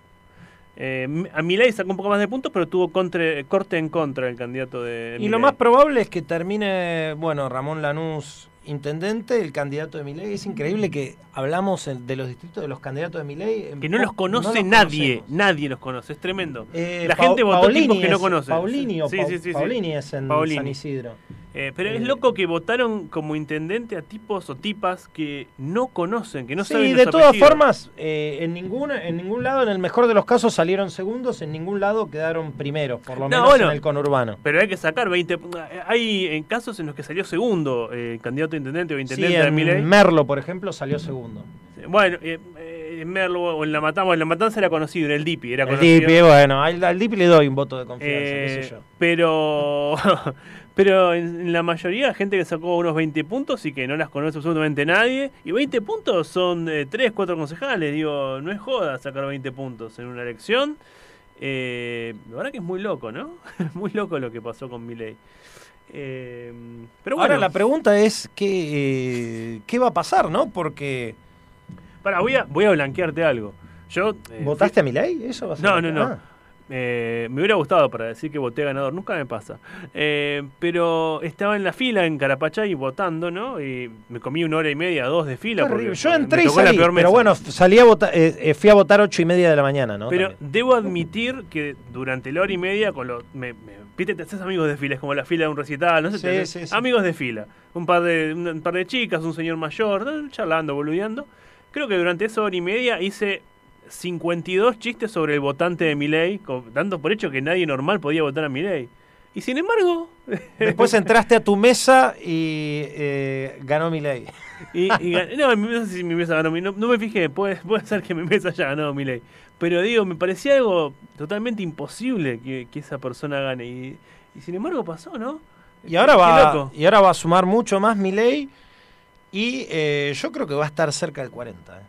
Eh, a Milei sacó un poco más de puntos, pero tuvo corte en contra el candidato de Y lo más probable es que termine, bueno, Ramón Lanús intendente, el candidato de Milei. Es increíble que hablamos de los distritos de los candidatos de Milei. en Que no los conoce no los nadie, conocemos. nadie los conoce, es tremendo. Eh, La gente votó Paolini tipos que no conoce. Paolini o Sí, Pau- sí, sí, sí. Paolini es en Paolini. San Isidro. Eh, pero Eh, es loco que votaron como intendente a tipos o tipas que no conocen, que no saben sí, los de todas apellidos. formas, eh, en, ninguna, en ningún lado, en el mejor de los casos, salieron segundos, en ningún lado quedaron primeros, por lo No, menos bueno. en el conurbano. Pero hay que sacar 20. Hay en casos en los que salió segundo eh, candidato a intendente o Sí, intendente de en. Merlo, por ejemplo, salió segundo. Bueno, eh, eh, en Merlo o en La Matanza, en La Matanza era conocido, era el Dipi, era El conocido. Dipi, bueno, al, al Dipi le doy un voto de confianza, qué Eh, sé yo. pero pero en, en la mayoría gente que sacó unos 20 puntos y que no las conoce absolutamente nadie. Y 20 puntos son eh, 3, 4 concejales. Digo, no es joda sacar 20 puntos en una elección. Eh, la verdad que es muy loco, ¿no? muy loco lo que pasó con Milei. Eh, pero bueno, Ahora la pregunta es qué, eh, qué va a pasar, ¿no? Porque pará, voy, a, voy a blanquearte algo. Yo, eh, ¿votaste a Milei? Eso va a ser No, no, que- no. ah. Eh, me hubiera gustado para decir que voté ganador, nunca me pasa. Eh, pero estaba en la fila en Carapachay votando, ¿no? Y me comí una hora y media, dos de fila. porque. Yo entré y salí, pero bueno, salí a votar, eh, eh, fui a votar ocho y media de la mañana, ¿no? Pero También. debo admitir que durante la hora y media, con los, me, me- viste, te haces amigos de fila, es como la fila de un recital, no sé, Sí, te- sí, sí. amigos de fila. Un par de, un, par de chicas, un señor mayor, charlando, boludeando. Creo que durante esa hora y media hice 52 chistes sobre el votante de Milei, dando por hecho que nadie normal podía votar a Milei. Y sin embargo, Después entraste a tu mesa y eh, ganó Milei. Y, y no, no sé si mi mesa ganó, mi- no, no me fijé, puede, puede ser que mi mesa haya ganado mi ley. Pero digo, me parecía algo totalmente imposible que, que esa persona gane. Y, y sin embargo pasó, ¿no? Y ahora va, y ahora va a sumar mucho más Milei y eh, yo creo que va a estar cerca del 40. eh.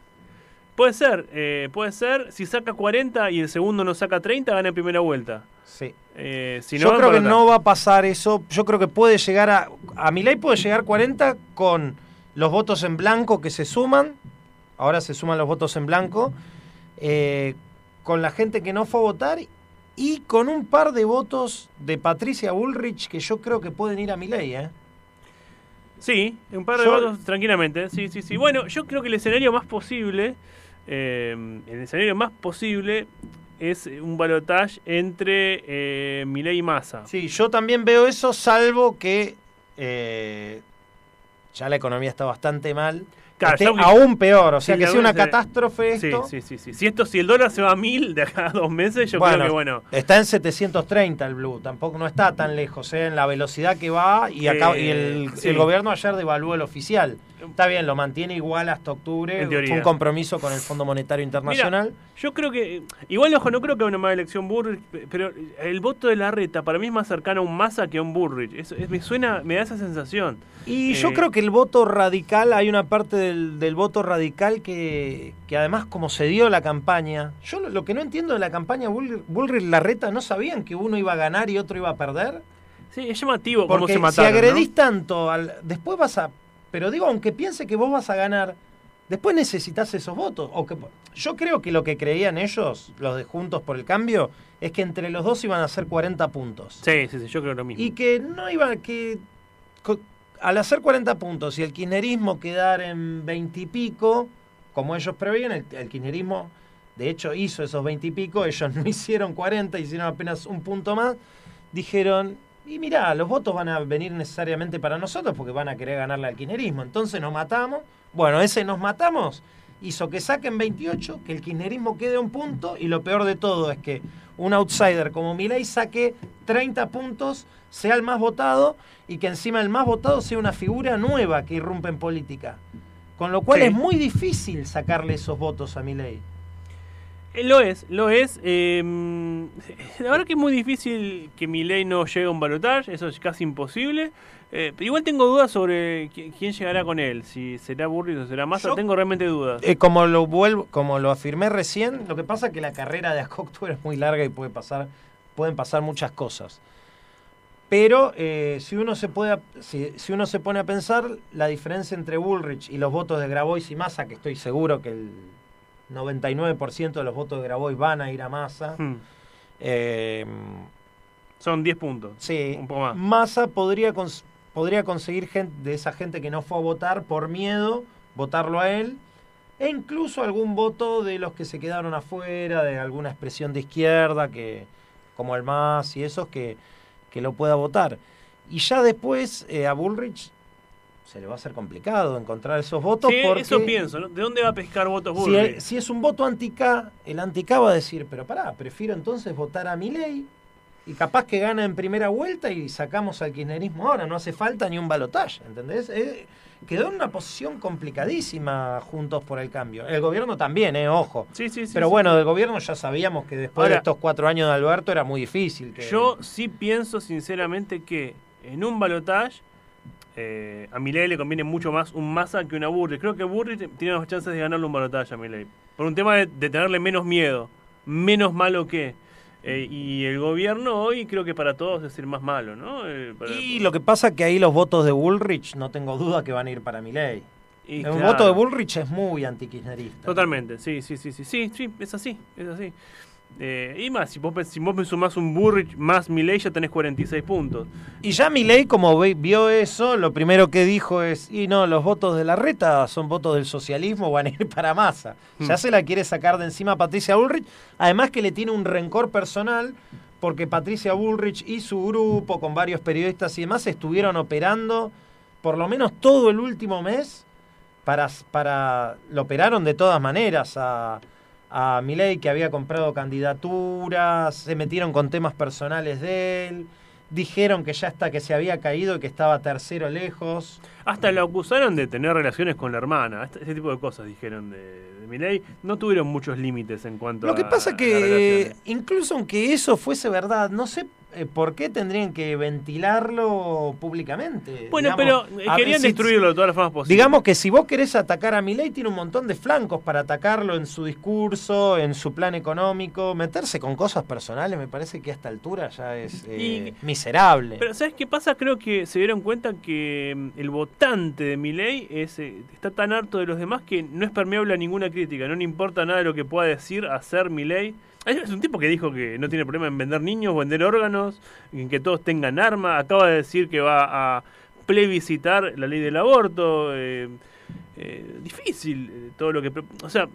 Puede ser, eh, puede ser. Si saca 40 y el segundo no saca 30, gana en primera vuelta. Sí. Eh, si no, yo creo que no va a pasar eso. Yo creo que puede llegar a. A Milei puede llegar 40 con los votos en blanco que se suman. Ahora se suman los votos en blanco. eh, con la gente que no fue a votar. Y con un par de votos de Patricia Bullrich que yo creo que pueden ir a Milei, ¿eh? Sí, un par de Yo- votos tranquilamente. Sí, sí, sí. Bueno, yo creo que el escenario más posible, eh, el escenario más posible es un balotaje entre eh, y Massa. Sí, yo también veo eso, salvo que eh, ya la economía está bastante mal. Claro, Esté aún peor, o sea que sea una se- catástrofe Sí, esto. sí, sí, sí. Si esto, si el dólar se va a mil de acá a dos meses, yo bueno, creo que bueno. está en 730 el blue, tampoco no está tan lejos, ¿eh? en la velocidad que va y, acá, y el, gobierno ayer devaluó el oficial. Está bien, lo mantiene igual hasta octubre, fue un compromiso con el Fondo Monetario Internacional. Yo creo que. Igual, ojo, no creo que haya una mala elección Burrich, pero el voto de la reta para mí es más cercano a un Massa que a un Burrich. Es- me suena, me da esa sensación. Y Eh, yo creo que el voto radical, hay una parte del, del voto radical que, que además como se dio la campaña, yo lo, lo que no entiendo de la campaña Bull- Bullrich Larreta, ¿no sabían que uno iba a ganar y otro iba a perder? Sí, es llamativo cómo Porque se si mataron. ¿no? agredís tanto, al, después vas a... Pero digo, aunque piense que vos vas a ganar, después necesitas esos votos. O que, yo creo que lo que creían ellos, los de Juntos por el Cambio, es que entre los dos iban a ser 40 puntos. Sí, sí, sí, yo creo lo mismo. Y que no iba que al hacer 40 puntos y el kirchnerismo quedar en 20 y pico, como ellos preveían, el, el de hecho hizo esos 20 y pico, ellos no hicieron 40, hicieron apenas un punto más, dijeron, y mirá, los votos van a venir necesariamente para nosotros porque van a querer ganarle al kirchnerismo, entonces nos matamos. Bueno, ese nos matamos hizo que saquen 28, que el kirchnerismo quede un punto y lo peor de todo es que un outsider como Milei saque 30 puntos, sea el más votado y que encima el más votado sea una figura nueva que irrumpe en política. Con lo cual Sí. es muy difícil sacarle esos votos a Milei. Eh, Lo es, lo es. eh, la verdad que es muy difícil que mi ley no llegue a un balotaje, eso es casi imposible. Eh, igual tengo dudas sobre qui- quién llegará con él, si será Burris o será Massa, tengo realmente dudas. Eh, como lo vuelvo, como lo afirmé recién, lo que pasa es que la carrera de Acoctuar es muy larga y puede pasar, pueden pasar muchas cosas. Pero eh, si uno se puede, si, si uno se pone a pensar, la diferencia entre Bullrich y los votos de Grabois y Massa, que estoy seguro que el 99% de los votos de Grabois van a ir a Massa, Hmm, eh, Son 10 puntos. sí, Un poco más. Massa podría, podría conseguir gente, de esa gente que no fue a votar por miedo, votarlo a él, e incluso algún voto de los que se quedaron afuera, de alguna expresión de izquierda, que como el MAS y esos, que, que lo pueda votar. Y ya después eh, a Bullrich se le va a hacer complicado encontrar esos votos Sí, porque eso pienso, ¿no? ¿De dónde va a pescar votos si, Burris? es- si es un voto anti-K, el anti-K va a decir, pero pará, prefiero entonces votar a Milei y capaz que gana en primera vuelta y sacamos al kirchnerismo ahora, no hace falta ni un balotaje, ¿entendés? Eh, quedó en una posición complicadísima juntos por el cambio. El gobierno también, eh, ojo. Sí, sí, sí. Pero bueno, del gobierno ya sabíamos que después de estos cuatro años de Alberto era muy difícil. Que... Yo sí pienso sinceramente que en un balotage eh, a Milei le conviene mucho más un Massa que una Burri. Creo que Burri tiene más chances de ganarle un balotage a Milei. Por un tema de, de tenerle menos miedo, menos malo que. Eh, y el gobierno hoy creo que para todos es el más malo, ¿no? Eh, para- Y lo que pasa que ahí los votos de Bullrich no tengo duda que van a ir para Milei. y El claro, voto de Bullrich es muy antikirchnerista. Totalmente, sí, sí, sí, sí, sí, sí, es así, es así. Eh, y más, si vos, si vos me sumás un Burrich más Milei ya tenés 46 puntos. Y ya Milei, como ve- vio eso, lo primero que dijo es, y no, los votos de la reta son votos del socialismo, van a ir para masa. Ya Hmm. se la quiere sacar de encima a Patricia Bullrich, además que le tiene un rencor personal, porque Patricia Bullrich y su grupo, con varios periodistas y demás, estuvieron operando por lo menos todo el último mes, para, para lo operaron de todas maneras a, a Milei, que había comprado candidaturas, se metieron con temas personales de él, dijeron que ya está, que se había caído y que estaba tercero lejos. Hasta lo acusaron de tener relaciones con la hermana. Este, ese tipo de cosas dijeron de, de Milei. No tuvieron muchos límites en cuanto Lo que a pasa que, incluso aunque eso fuese verdad, no sé por qué tendrían que ventilarlo públicamente. Bueno, Digamos, pero eh, querían si- destruirlo de todas las formas posibles. Digamos que si vos querés atacar a Milei, tiene un montón de flancos para atacarlo en su discurso, en su plan económico. Meterse con cosas personales me parece que a esta altura ya es eh, miserable. Pero ¿sabes qué pasa? Creo que se dieron cuenta que mm, el votante de Milei es, eh, está tan harto de los demás que no es permeable a ninguna crítica. No le importa nada de lo que pueda decir, hacer Milei. Es un tipo que dijo que no tiene problema en vender niños, vender órganos, en que todos tengan arma. Acaba de decir que va a plebiscitar la ley del aborto. eh, eh, difícil eh, todo lo que... O sea,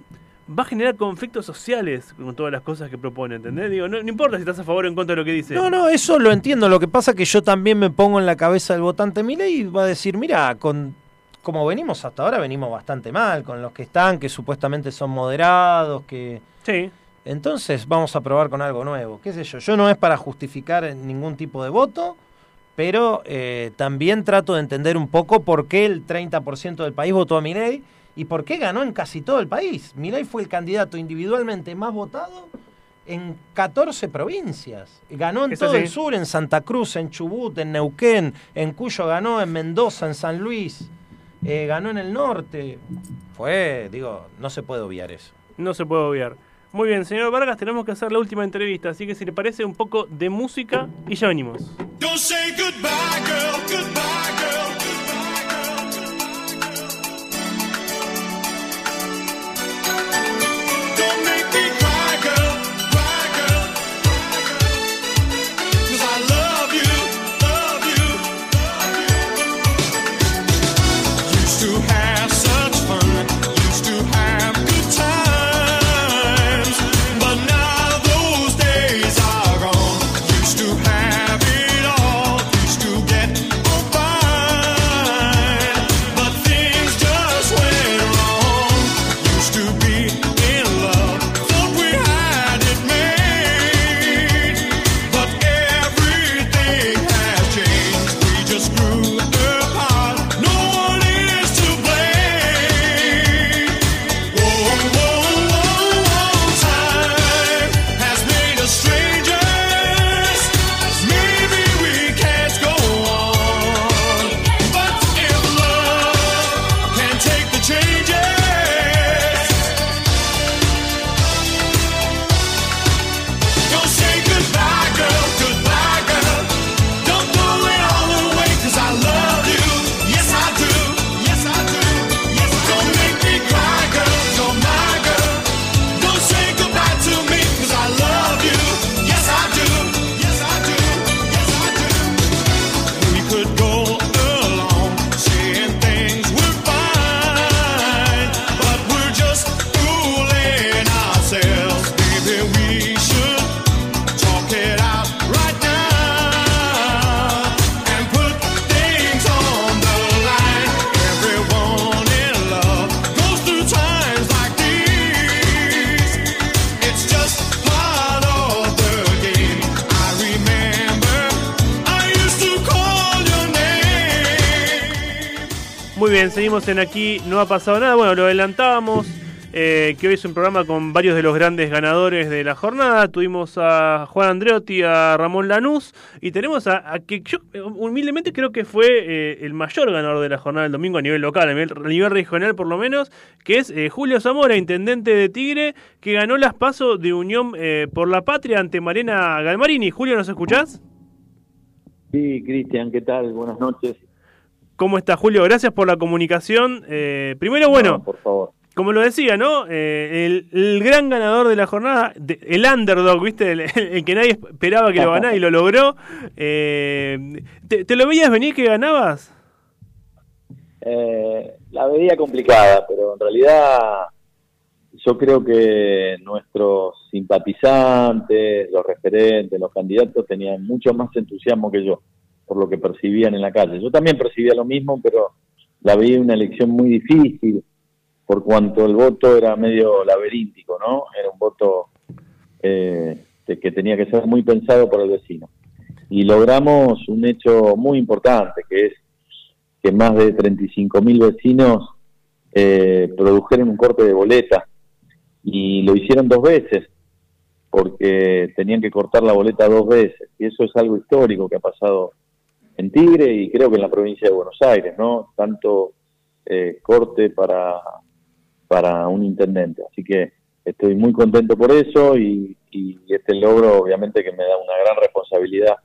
va a generar conflictos sociales con todas las cosas que propone, ¿entendés? Digo, no, no importa si estás a favor o en contra de lo que dice. No, no, eso lo entiendo. Lo que pasa es que yo también me pongo en la cabeza del votante Milei y va a decir, mira, con como venimos hasta ahora, venimos bastante mal con los que están, que supuestamente son moderados, que... Sí. Entonces vamos a probar con algo nuevo. ¿Qué sé yo? Yo no es para justificar ningún tipo de voto, pero eh, también trato de entender un poco por qué el 30% del país votó a Milei y por qué ganó en casi todo el país. Milei fue el candidato individualmente más votado en 14 provincias. Ganó en todo el sur, en Santa Cruz, en Chubut, en Neuquén, en Cuyo ganó, en Mendoza, en San Luis. eh, ganó en el norte. Fue, digo, no se puede obviar eso. No se puede obviar. Muy bien, señor Vargas, tenemos que hacer la última entrevista, así que si le parece un poco de música y ya venimos. Don't say goodbye, girl, goodbye, en aquí, no ha pasado nada. Bueno, lo adelantábamos, eh, que hoy es un programa con varios de los grandes ganadores de la jornada. Tuvimos a Juan Andreotti, a Ramón Lanús, y tenemos a, que yo eh, humildemente creo que fue eh, el mayor ganador de la jornada del domingo a nivel local, a nivel, regional por lo menos, que es eh, Julio Zamora, intendente de Tigre, que ganó las pasos de Unión por la Patria ante Marena Galmarini. Julio, ¿nos escuchás? Sí, Cristian, ¿qué tal? Buenas noches. ¿Cómo está Julio? Gracias por la comunicación. Eh, primero, bueno, No, por favor. como lo decía, ¿no? Eh, el, el gran ganador de la jornada, de- el underdog, ¿viste? El, el que nadie esperaba que lo ganara y lo logró. Eh, ¿te, te lo veías venir que ganabas? Eh, la veía complicada, pero en realidad yo creo que nuestros simpatizantes, los referentes, los candidatos tenían mucho más entusiasmo que yo por lo que percibían en la calle. Yo también percibía lo mismo, pero la veía una elección muy difícil por cuanto el voto era medio laberíntico, ¿no? Era un voto eh, que tenía que ser muy pensado por el vecino. Y logramos un hecho muy importante, que es que más de 35.000 vecinos eh, produjeron un corte de boleta y lo hicieron dos veces porque tenían que cortar la boleta dos veces y eso es algo histórico que ha pasado en Tigre y creo que en la provincia de Buenos Aires, ¿no? Tanto eh, corte para, para un intendente. Así que estoy muy contento por eso y, y este logro obviamente que me da una gran responsabilidad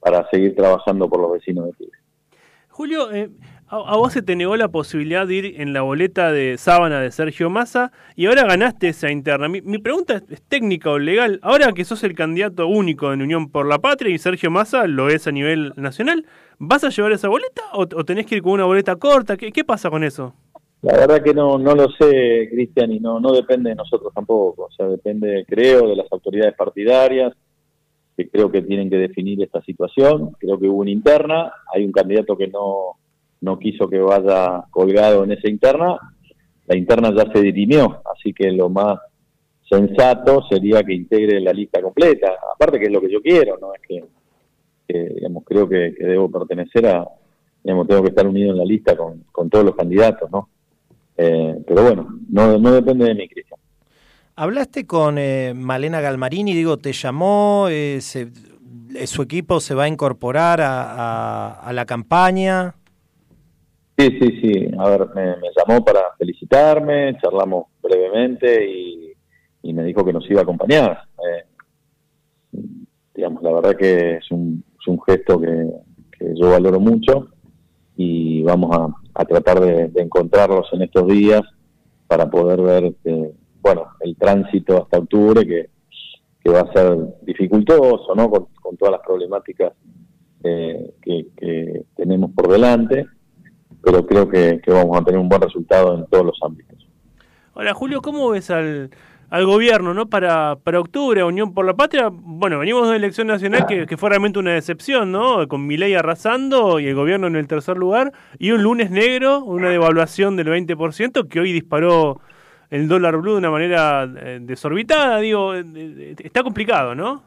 para seguir trabajando por los vecinos de Tigre. Julio, eh, a, vos se te negó la posibilidad de ir en la boleta de sábana de Sergio Massa y ahora ganaste esa interna. Mi, mi pregunta es, técnica o legal. Ahora que sos el candidato único en Unión por la Patria y Sergio Massa lo es a nivel nacional, ¿vas a llevar esa boleta o, tenés que ir con una boleta corta? ¿Qué, qué pasa con eso? La verdad que no, no lo sé, Cristian, y no, no depende de nosotros tampoco. O sea, depende, creo, de las autoridades partidarias, que creo que tienen que definir esta situación. Creo que hubo una interna, hay un candidato que no, no quiso que vaya colgado en esa interna. La interna ya se dirimió, así que lo más sensato sería que integre la lista completa. Aparte que es lo que yo quiero, no es que, digamos, creo que, debo pertenecer a, digamos, tengo que estar unido en la lista con, con todos los candidatos, ¿no? Eh, pero bueno, no, no depende de mí, Cristian. Hablaste con eh, Malena Galmarini, digo, te llamó, eh, se- su equipo se va a incorporar a, a- a la campaña. Sí, sí, sí. A ver, me, me llamó para felicitarme, charlamos brevemente y, me dijo que nos iba a acompañar. Eh, digamos, la verdad que es un, es un gesto que, que yo valoro mucho y vamos a, tratar de, encontrarlos en estos días para poder ver, eh, bueno, el tránsito hasta octubre que, va a ser dificultoso, ¿no? Con, todas las problemáticas eh, que tenemos por delante, pero creo que, que vamos a tener un buen resultado en todos los ámbitos. Ahora, Julio, ¿cómo ves al, al gobierno no para, para octubre, Unión por la Patria? Bueno, venimos de una elección nacional que, que fue realmente una decepción, ¿no? Con Milei arrasando y el gobierno en el tercer lugar, y un lunes negro, una devaluación del 20% que hoy disparó el dólar blue de una manera eh, desorbitada, digo, eh, eh, está complicado, ¿no?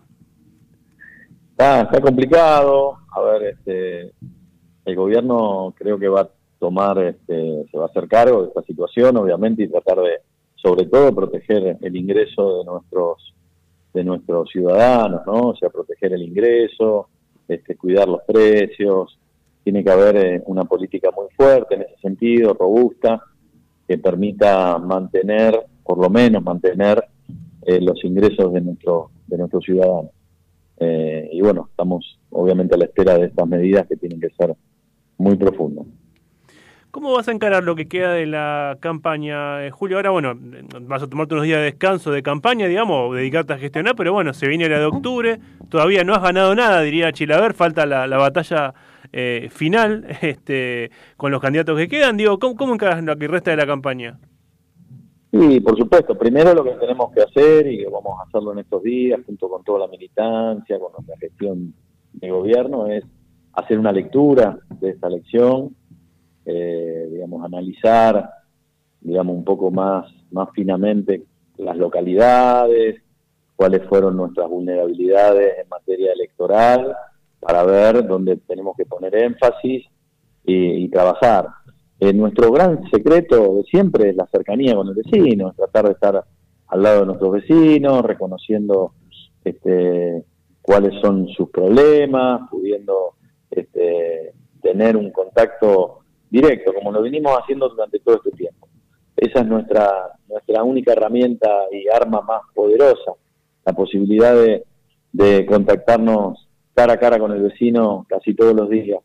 Está, está complicado. A ver, este, el gobierno creo que va tomar, este, se va a hacer cargo de esta situación, obviamente, y tratar de, sobre todo, proteger el ingreso de nuestros de nuestros ciudadanos, ¿no? O sea, proteger el ingreso, este, cuidar los precios. Tiene que haber eh, una política muy fuerte en ese sentido, robusta, que permita mantener, por lo menos mantener eh, los ingresos de nuestro de nuestros ciudadanos. Eh, y bueno, estamos obviamente a la espera de estas medidas que tienen que ser muy profundas. ¿Cómo vas a encarar lo que queda de la campaña, eh, Julio? Ahora, bueno, vas a tomarte unos días de descanso de campaña, digamos, o dedicarte a gestionar, pero bueno, se viene la de octubre, todavía no has ganado nada, diría Chilaver, falta la, la batalla eh, final este, con los candidatos que quedan. Digo, ¿cómo, encaras lo que resta de la campaña? Sí, por supuesto. Primero lo que tenemos que hacer, y vamos a hacerlo en estos días, junto con toda la militancia, con nuestra gestión de gobierno, es hacer una lectura de esta elección, eh, digamos, analizar, digamos, un poco más, más finamente las localidades, cuáles fueron nuestras vulnerabilidades en materia electoral, para ver dónde tenemos que poner énfasis y, trabajar. Eh, nuestro gran secreto de siempre es la cercanía con el vecino, tratar de estar al lado de nuestros vecinos, reconociendo este, cuáles son sus problemas, pudiendo este, tener un contacto directo, como lo venimos haciendo durante todo este tiempo. Esa es nuestra, nuestra única herramienta y arma más poderosa, la posibilidad de, de contactarnos cara a cara con el vecino casi todos los días.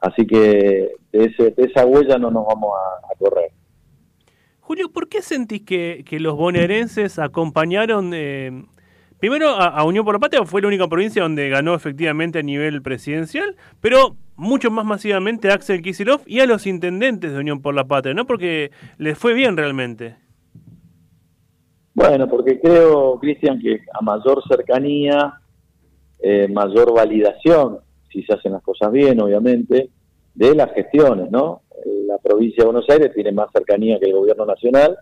Así que de, ese, de esa huella no nos vamos a, correr. Julio, ¿por qué sentís que, que los bonaerenses acompañaron, eh, primero a, a Unión por la Patria, fue la única provincia donde ganó efectivamente a nivel presidencial, pero mucho más masivamente a Axel Kicillof y a los intendentes de Unión por la Patria, ¿no? Porque les fue bien realmente. Bueno, porque creo, Cristian, que a mayor cercanía, eh, mayor validación, si se hacen las cosas bien, obviamente, de las gestiones, ¿no? La provincia de Buenos Aires tiene más cercanía que el gobierno nacional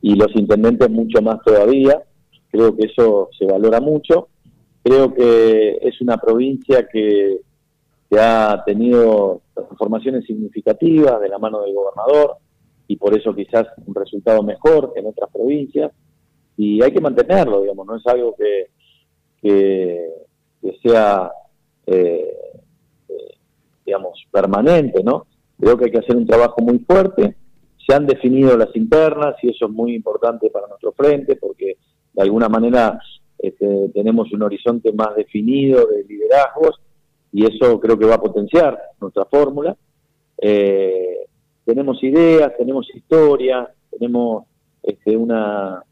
y los intendentes mucho más todavía. Creo que eso se valora mucho. Creo que es una provincia que, que ha tenido transformaciones significativas de la mano del gobernador y por eso quizás un resultado mejor que en otras provincias y hay que mantenerlo, digamos, no es algo que, que, que sea, eh, eh, digamos, permanente, ¿no? Creo que hay que hacer un trabajo muy fuerte, se han definido las internas y eso es muy importante para nuestro frente porque de alguna manera este, tenemos un horizonte más definido de liderazgos y eso creo que va a potenciar nuestra fórmula. Eh, tenemos ideas, tenemos historia, tenemos este, una,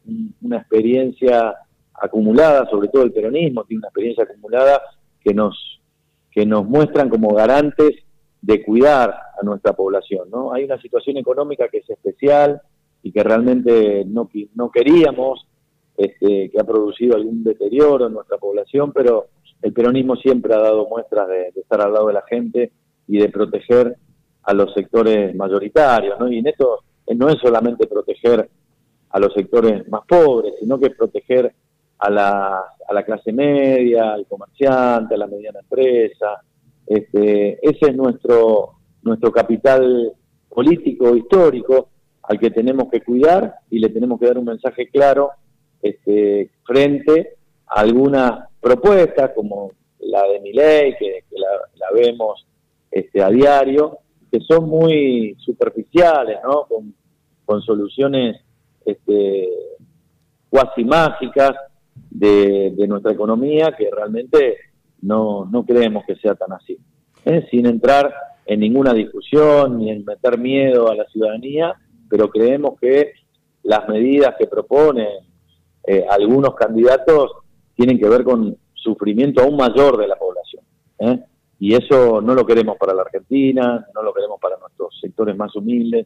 una experiencia acumulada, sobre todo el peronismo, tiene una experiencia acumulada que nos, que nos muestran como garantes de cuidar a nuestra población. ¿no? Hay una situación económica que es especial y que realmente no, no queríamos, este, que ha producido algún deterioro en nuestra población, pero el peronismo siempre ha dado muestras de, estar al lado de la gente y de proteger a los sectores mayoritarios. ¿no? Y en esto eh, no es solamente proteger a los sectores más pobres, sino que proteger a la, a la clase media, al comerciante, a la mediana empresa. Este, ese es nuestro, nuestro capital político, histórico, al que tenemos que cuidar y le tenemos que dar un mensaje claro este, frente a algunas propuestas como la de mi ley, que, que la, vemos este, a diario, que son muy superficiales, ¿no? Con, soluciones este, cuasi mágicas de, de nuestra economía que realmente no, no creemos que sea tan así. ¿eh? Sin entrar en ninguna discusión ni en meter miedo a la ciudadanía, pero creemos que las medidas que proponen eh, algunos candidatos tienen que ver con sufrimiento aún mayor de la población. ¿eh? Y eso no lo queremos para la Argentina, no lo queremos para nuestros sectores más humildes.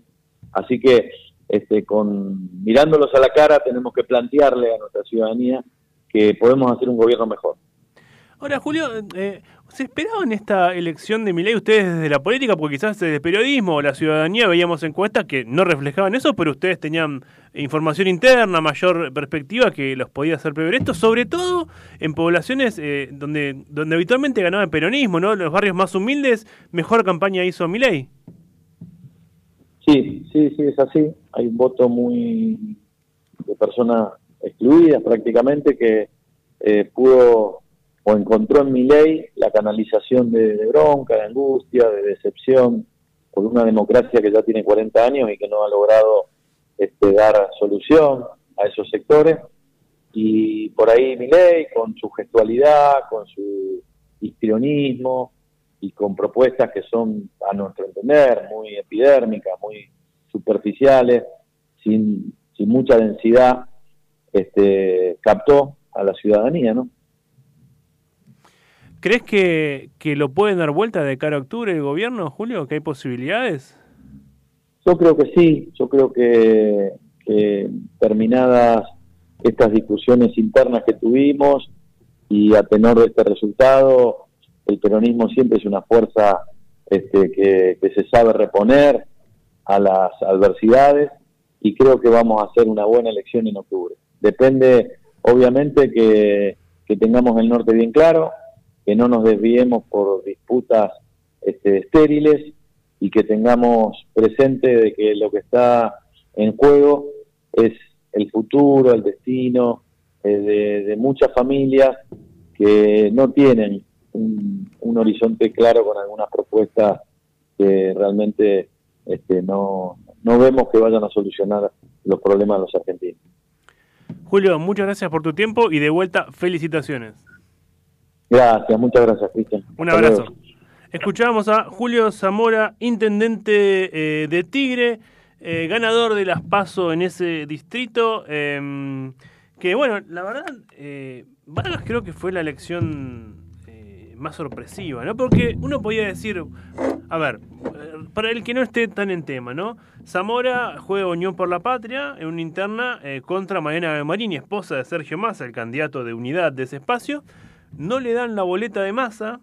Así que este, con mirándolos a la cara tenemos que plantearle a nuestra ciudadanía que podemos hacer un gobierno mejor. Ahora, Julio, eh, ¿se esperaba en esta elección de Milei ustedes desde la política? Porque quizás desde el periodismo o la ciudadanía veíamos encuestas que no reflejaban eso, pero ustedes tenían información interna, mayor perspectiva que los podía hacer prever esto, sobre todo en poblaciones eh, donde, donde habitualmente ganaba el peronismo, ¿no? Los barrios más humildes, mejor campaña hizo Milei. Sí, sí, sí, es así. Hay un voto muy de personas excluidas prácticamente que eh, pudo o encontró en mi ley la canalización de, bronca, de angustia, de decepción por una democracia que ya tiene 40 años y que no ha logrado este, dar solución a esos sectores. Y por ahí mi ley, con su gestualidad, con su histrionismo y con propuestas que son, a nuestro entender, muy epidérmicas, muy superficiales, sin, sin mucha densidad, este, captó a la ciudadanía, ¿no? ¿Crees que, que lo pueden dar vuelta de cara a octubre el gobierno, Julio? ¿Que hay posibilidades? Yo creo que sí, yo creo que, que terminadas estas discusiones internas que tuvimos y a tenor de este resultado, el peronismo siempre es una fuerza este, que, se sabe reponer a las adversidades y creo que vamos a hacer una buena elección en octubre. Depende, obviamente, que tengamos el norte bien claro, que no nos desviemos por disputas este, estériles y que tengamos presente de que lo que está en juego es el futuro, el destino eh, de, muchas familias que no tienen un, un horizonte claro con algunas propuestas que realmente este, no, no vemos que vayan a solucionar los problemas de los argentinos. Julio, muchas gracias por tu tiempo y de vuelta, felicitaciones. Gracias, muchas gracias, Cristian. Un Hasta abrazo. luego. Escuchamos a Julio Zamora, intendente eh, de Tigre, eh, ganador de las PASO en ese distrito. eh, que bueno, la verdad, eh, Vargas creo que fue la elección eh, más sorpresiva, ¿no? Porque uno podía decir, a ver, para el que no esté tan en tema, ¿no? Zamora juega Unión por la Patria en una interna contra Mariana Marini, esposa de Sergio Massa, el candidato de unidad de ese espacio. No le dan la boleta de Massa,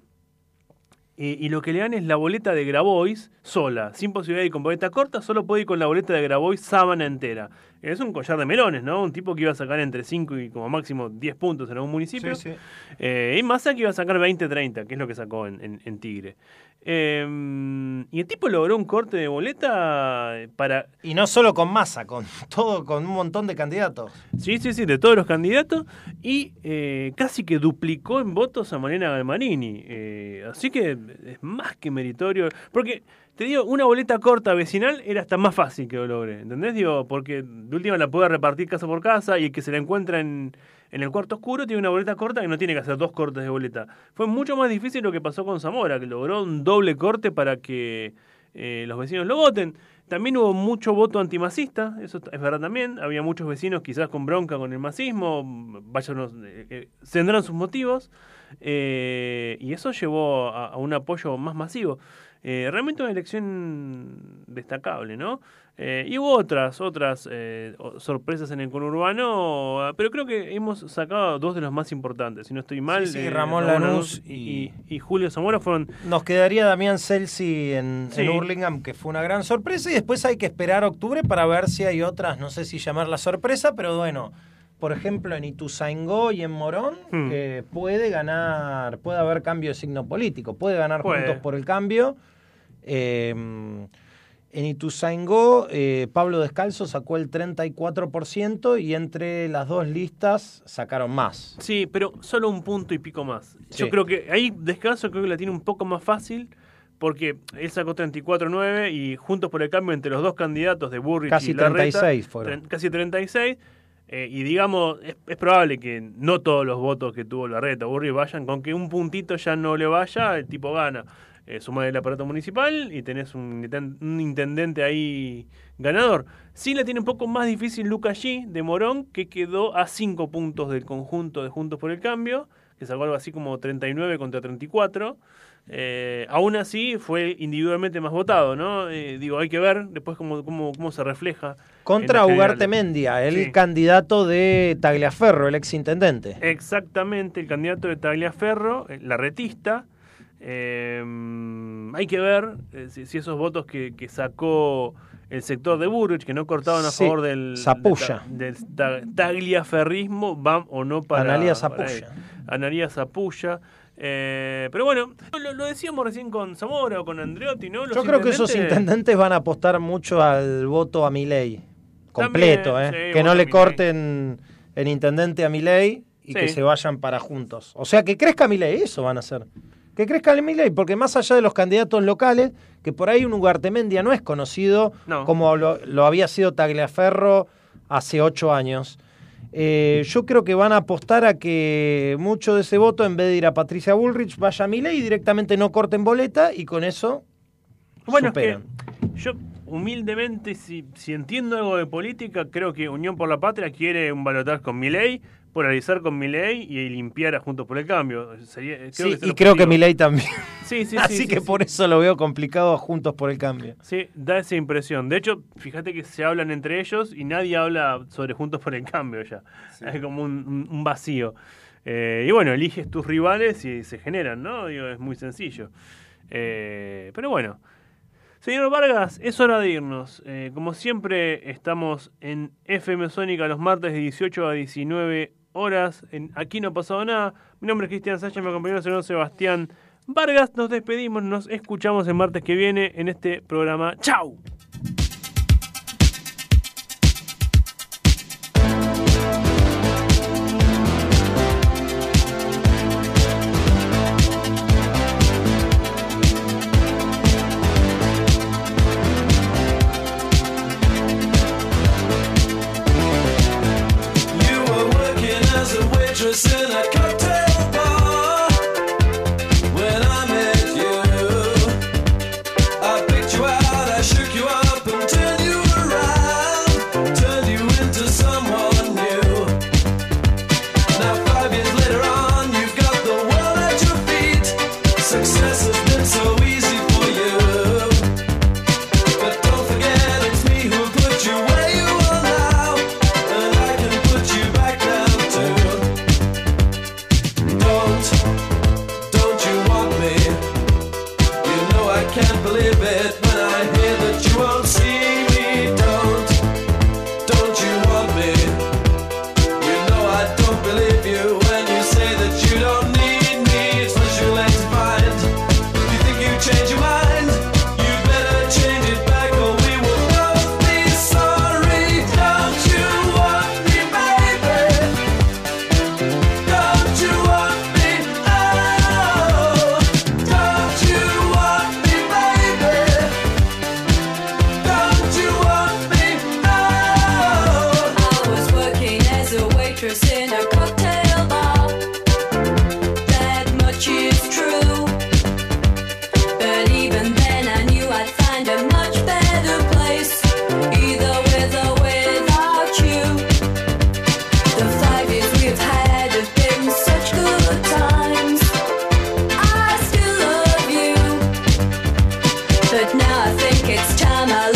eh, y lo que le dan es la boleta de Grabois sola, sin posibilidad de ir con boleta corta, solo puede ir con la boleta de Grabois sábana entera. Es un collar de melones, ¿no? Un tipo que iba a sacar entre 5 y como máximo 10 puntos en algún municipio. Sí, sí. Eh, y Massa que iba a sacar 20-30, que es lo que sacó en, en- en Tigre. Eh, y el tipo logró un corte de boleta para Y no solo con masa, con todo, con un montón de candidatos. Sí, sí, sí, de todos los candidatos y eh, casi que duplicó en votos a Mariana Galmarini. Eh, así que es más que meritorio. Porque, te digo, una boleta corta vecinal era hasta más fácil que lo logre, ¿entendés? Digo, porque de última la puede repartir casa por casa y el que se la encuentra en, en el cuarto oscuro tiene una boleta corta que no tiene que hacer dos cortes de boleta. Fue mucho más difícil lo que pasó con Zamora, que logró un doble corte para que eh, los vecinos lo voten. También hubo mucho voto antimacista, eso es verdad también. Había muchos vecinos quizás con bronca con el masismo, váyanos, eh, eh, tendrán sus motivos, eh, y eso llevó a, a un apoyo más masivo. Eh, realmente una elección destacable, ¿no? Eh, y hubo otras, otras eh, sorpresas en el conurbano, pero creo que hemos sacado dos de los más importantes. Si no estoy mal, Sí, sí, Ramón Lanús y, y- y Julio Zamora fueron Nos quedaría Damián Celsi en, Sí. en Hurlingham, que fue una gran sorpresa, y después hay que esperar octubre para ver si hay otras, no sé si llamarla sorpresa, pero bueno, por ejemplo en Ituzaingó y en Morón, Hmm. que puede ganar, puede haber cambio de signo político, puede ganar Puede. Juntos por el Cambio. Eh, en Ituzaingó, eh, Pablo Descalzo sacó el 34% y entre las dos listas sacaron más. Sí, pero solo un punto y pico más. Yo creo que ahí Descanso creo que la tiene un poco más fácil porque él sacó 34-9 y Juntos por el Cambio entre los dos candidatos de Burrich Casi y Larreta, 36 fueron. tre- Casi 36. Eh, y digamos, es, es probable que no todos los votos que tuvo Larreta o Burrich vayan, con que un puntito ya no le vaya, el tipo gana. Eh, suma el aparato municipal y tenés un, inten- un intendente ahí ganador. Sí le tiene un poco más difícil Lucas G de Morón, que quedó a 5 puntos del conjunto de Juntos por el Cambio, que sacó algo así como 39 contra 34. Eh, aún así fue individualmente más votado, ¿no? Eh, digo, hay que ver después cómo, cómo, cómo se refleja. Contra Ugarte. Mendia, el Sí. candidato de Tagliaferro, el ex intendente. Exactamente, el candidato de Tagliaferro, eh, la retista. Eh, hay que ver eh, si, si esos votos que, que sacó el sector de Burrich, que no cortaban a Sí, favor del, Zapulla. del del ta- tagliaferrismo, van o no para. Analía Zapulla. Analía Zapulla. Eh, pero bueno, lo, lo decíamos recién con Zamora o con Andreotti, ¿no? Los Yo creo que esos intendentes- van a apostar mucho al voto a Milei. Completo, También, ¿eh? sí, que no le corten el intendente a Milei y Sí. que se vayan para juntos. O sea, que crezca Milei, eso van a hacer. Que crezca Milei, porque más allá de los candidatos locales, que por ahí un Ugartemendia no es conocido No. como lo, lo había sido Tagliaferro hace ocho años. Eh, yo creo que van a apostar a que mucho de ese voto, en vez de ir a Patricia Bullrich, vaya a Milei y directamente no corten boleta y con eso Bueno, superan. es que yo humildemente, si, si entiendo algo de política, creo que Unión por la Patria quiere un balotaje con Milei, polarizar con Milei y limpiar a Juntos por el Cambio. Sería, creo Sí, que y creo que. Milei también. Sí, sí, sí, Así sí, que por eso lo veo complicado a juntos por el cambio. Sí, da esa impresión. De hecho, fíjate que se hablan entre ellos y nadie habla sobre Juntos por el Cambio ya. Es como un, un- un vacío. Eh, y bueno, eliges tus rivales y se generan, ¿no? Digo, es muy sencillo. Eh, pero bueno. Señor Vargas, es hora de irnos. Eh, como siempre, estamos en FM Sónica los martes de 18 a 19 horas. En Aquí no ha pasado nada. Mi nombre es Cristian Sánchez, me acompañó el señor Sebastián Vargas. Nos despedimos, nos escuchamos el martes que viene en este programa. ¡Chau! But now I think it's time I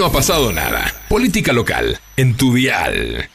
no ha pasado nada. Política local en tu dial.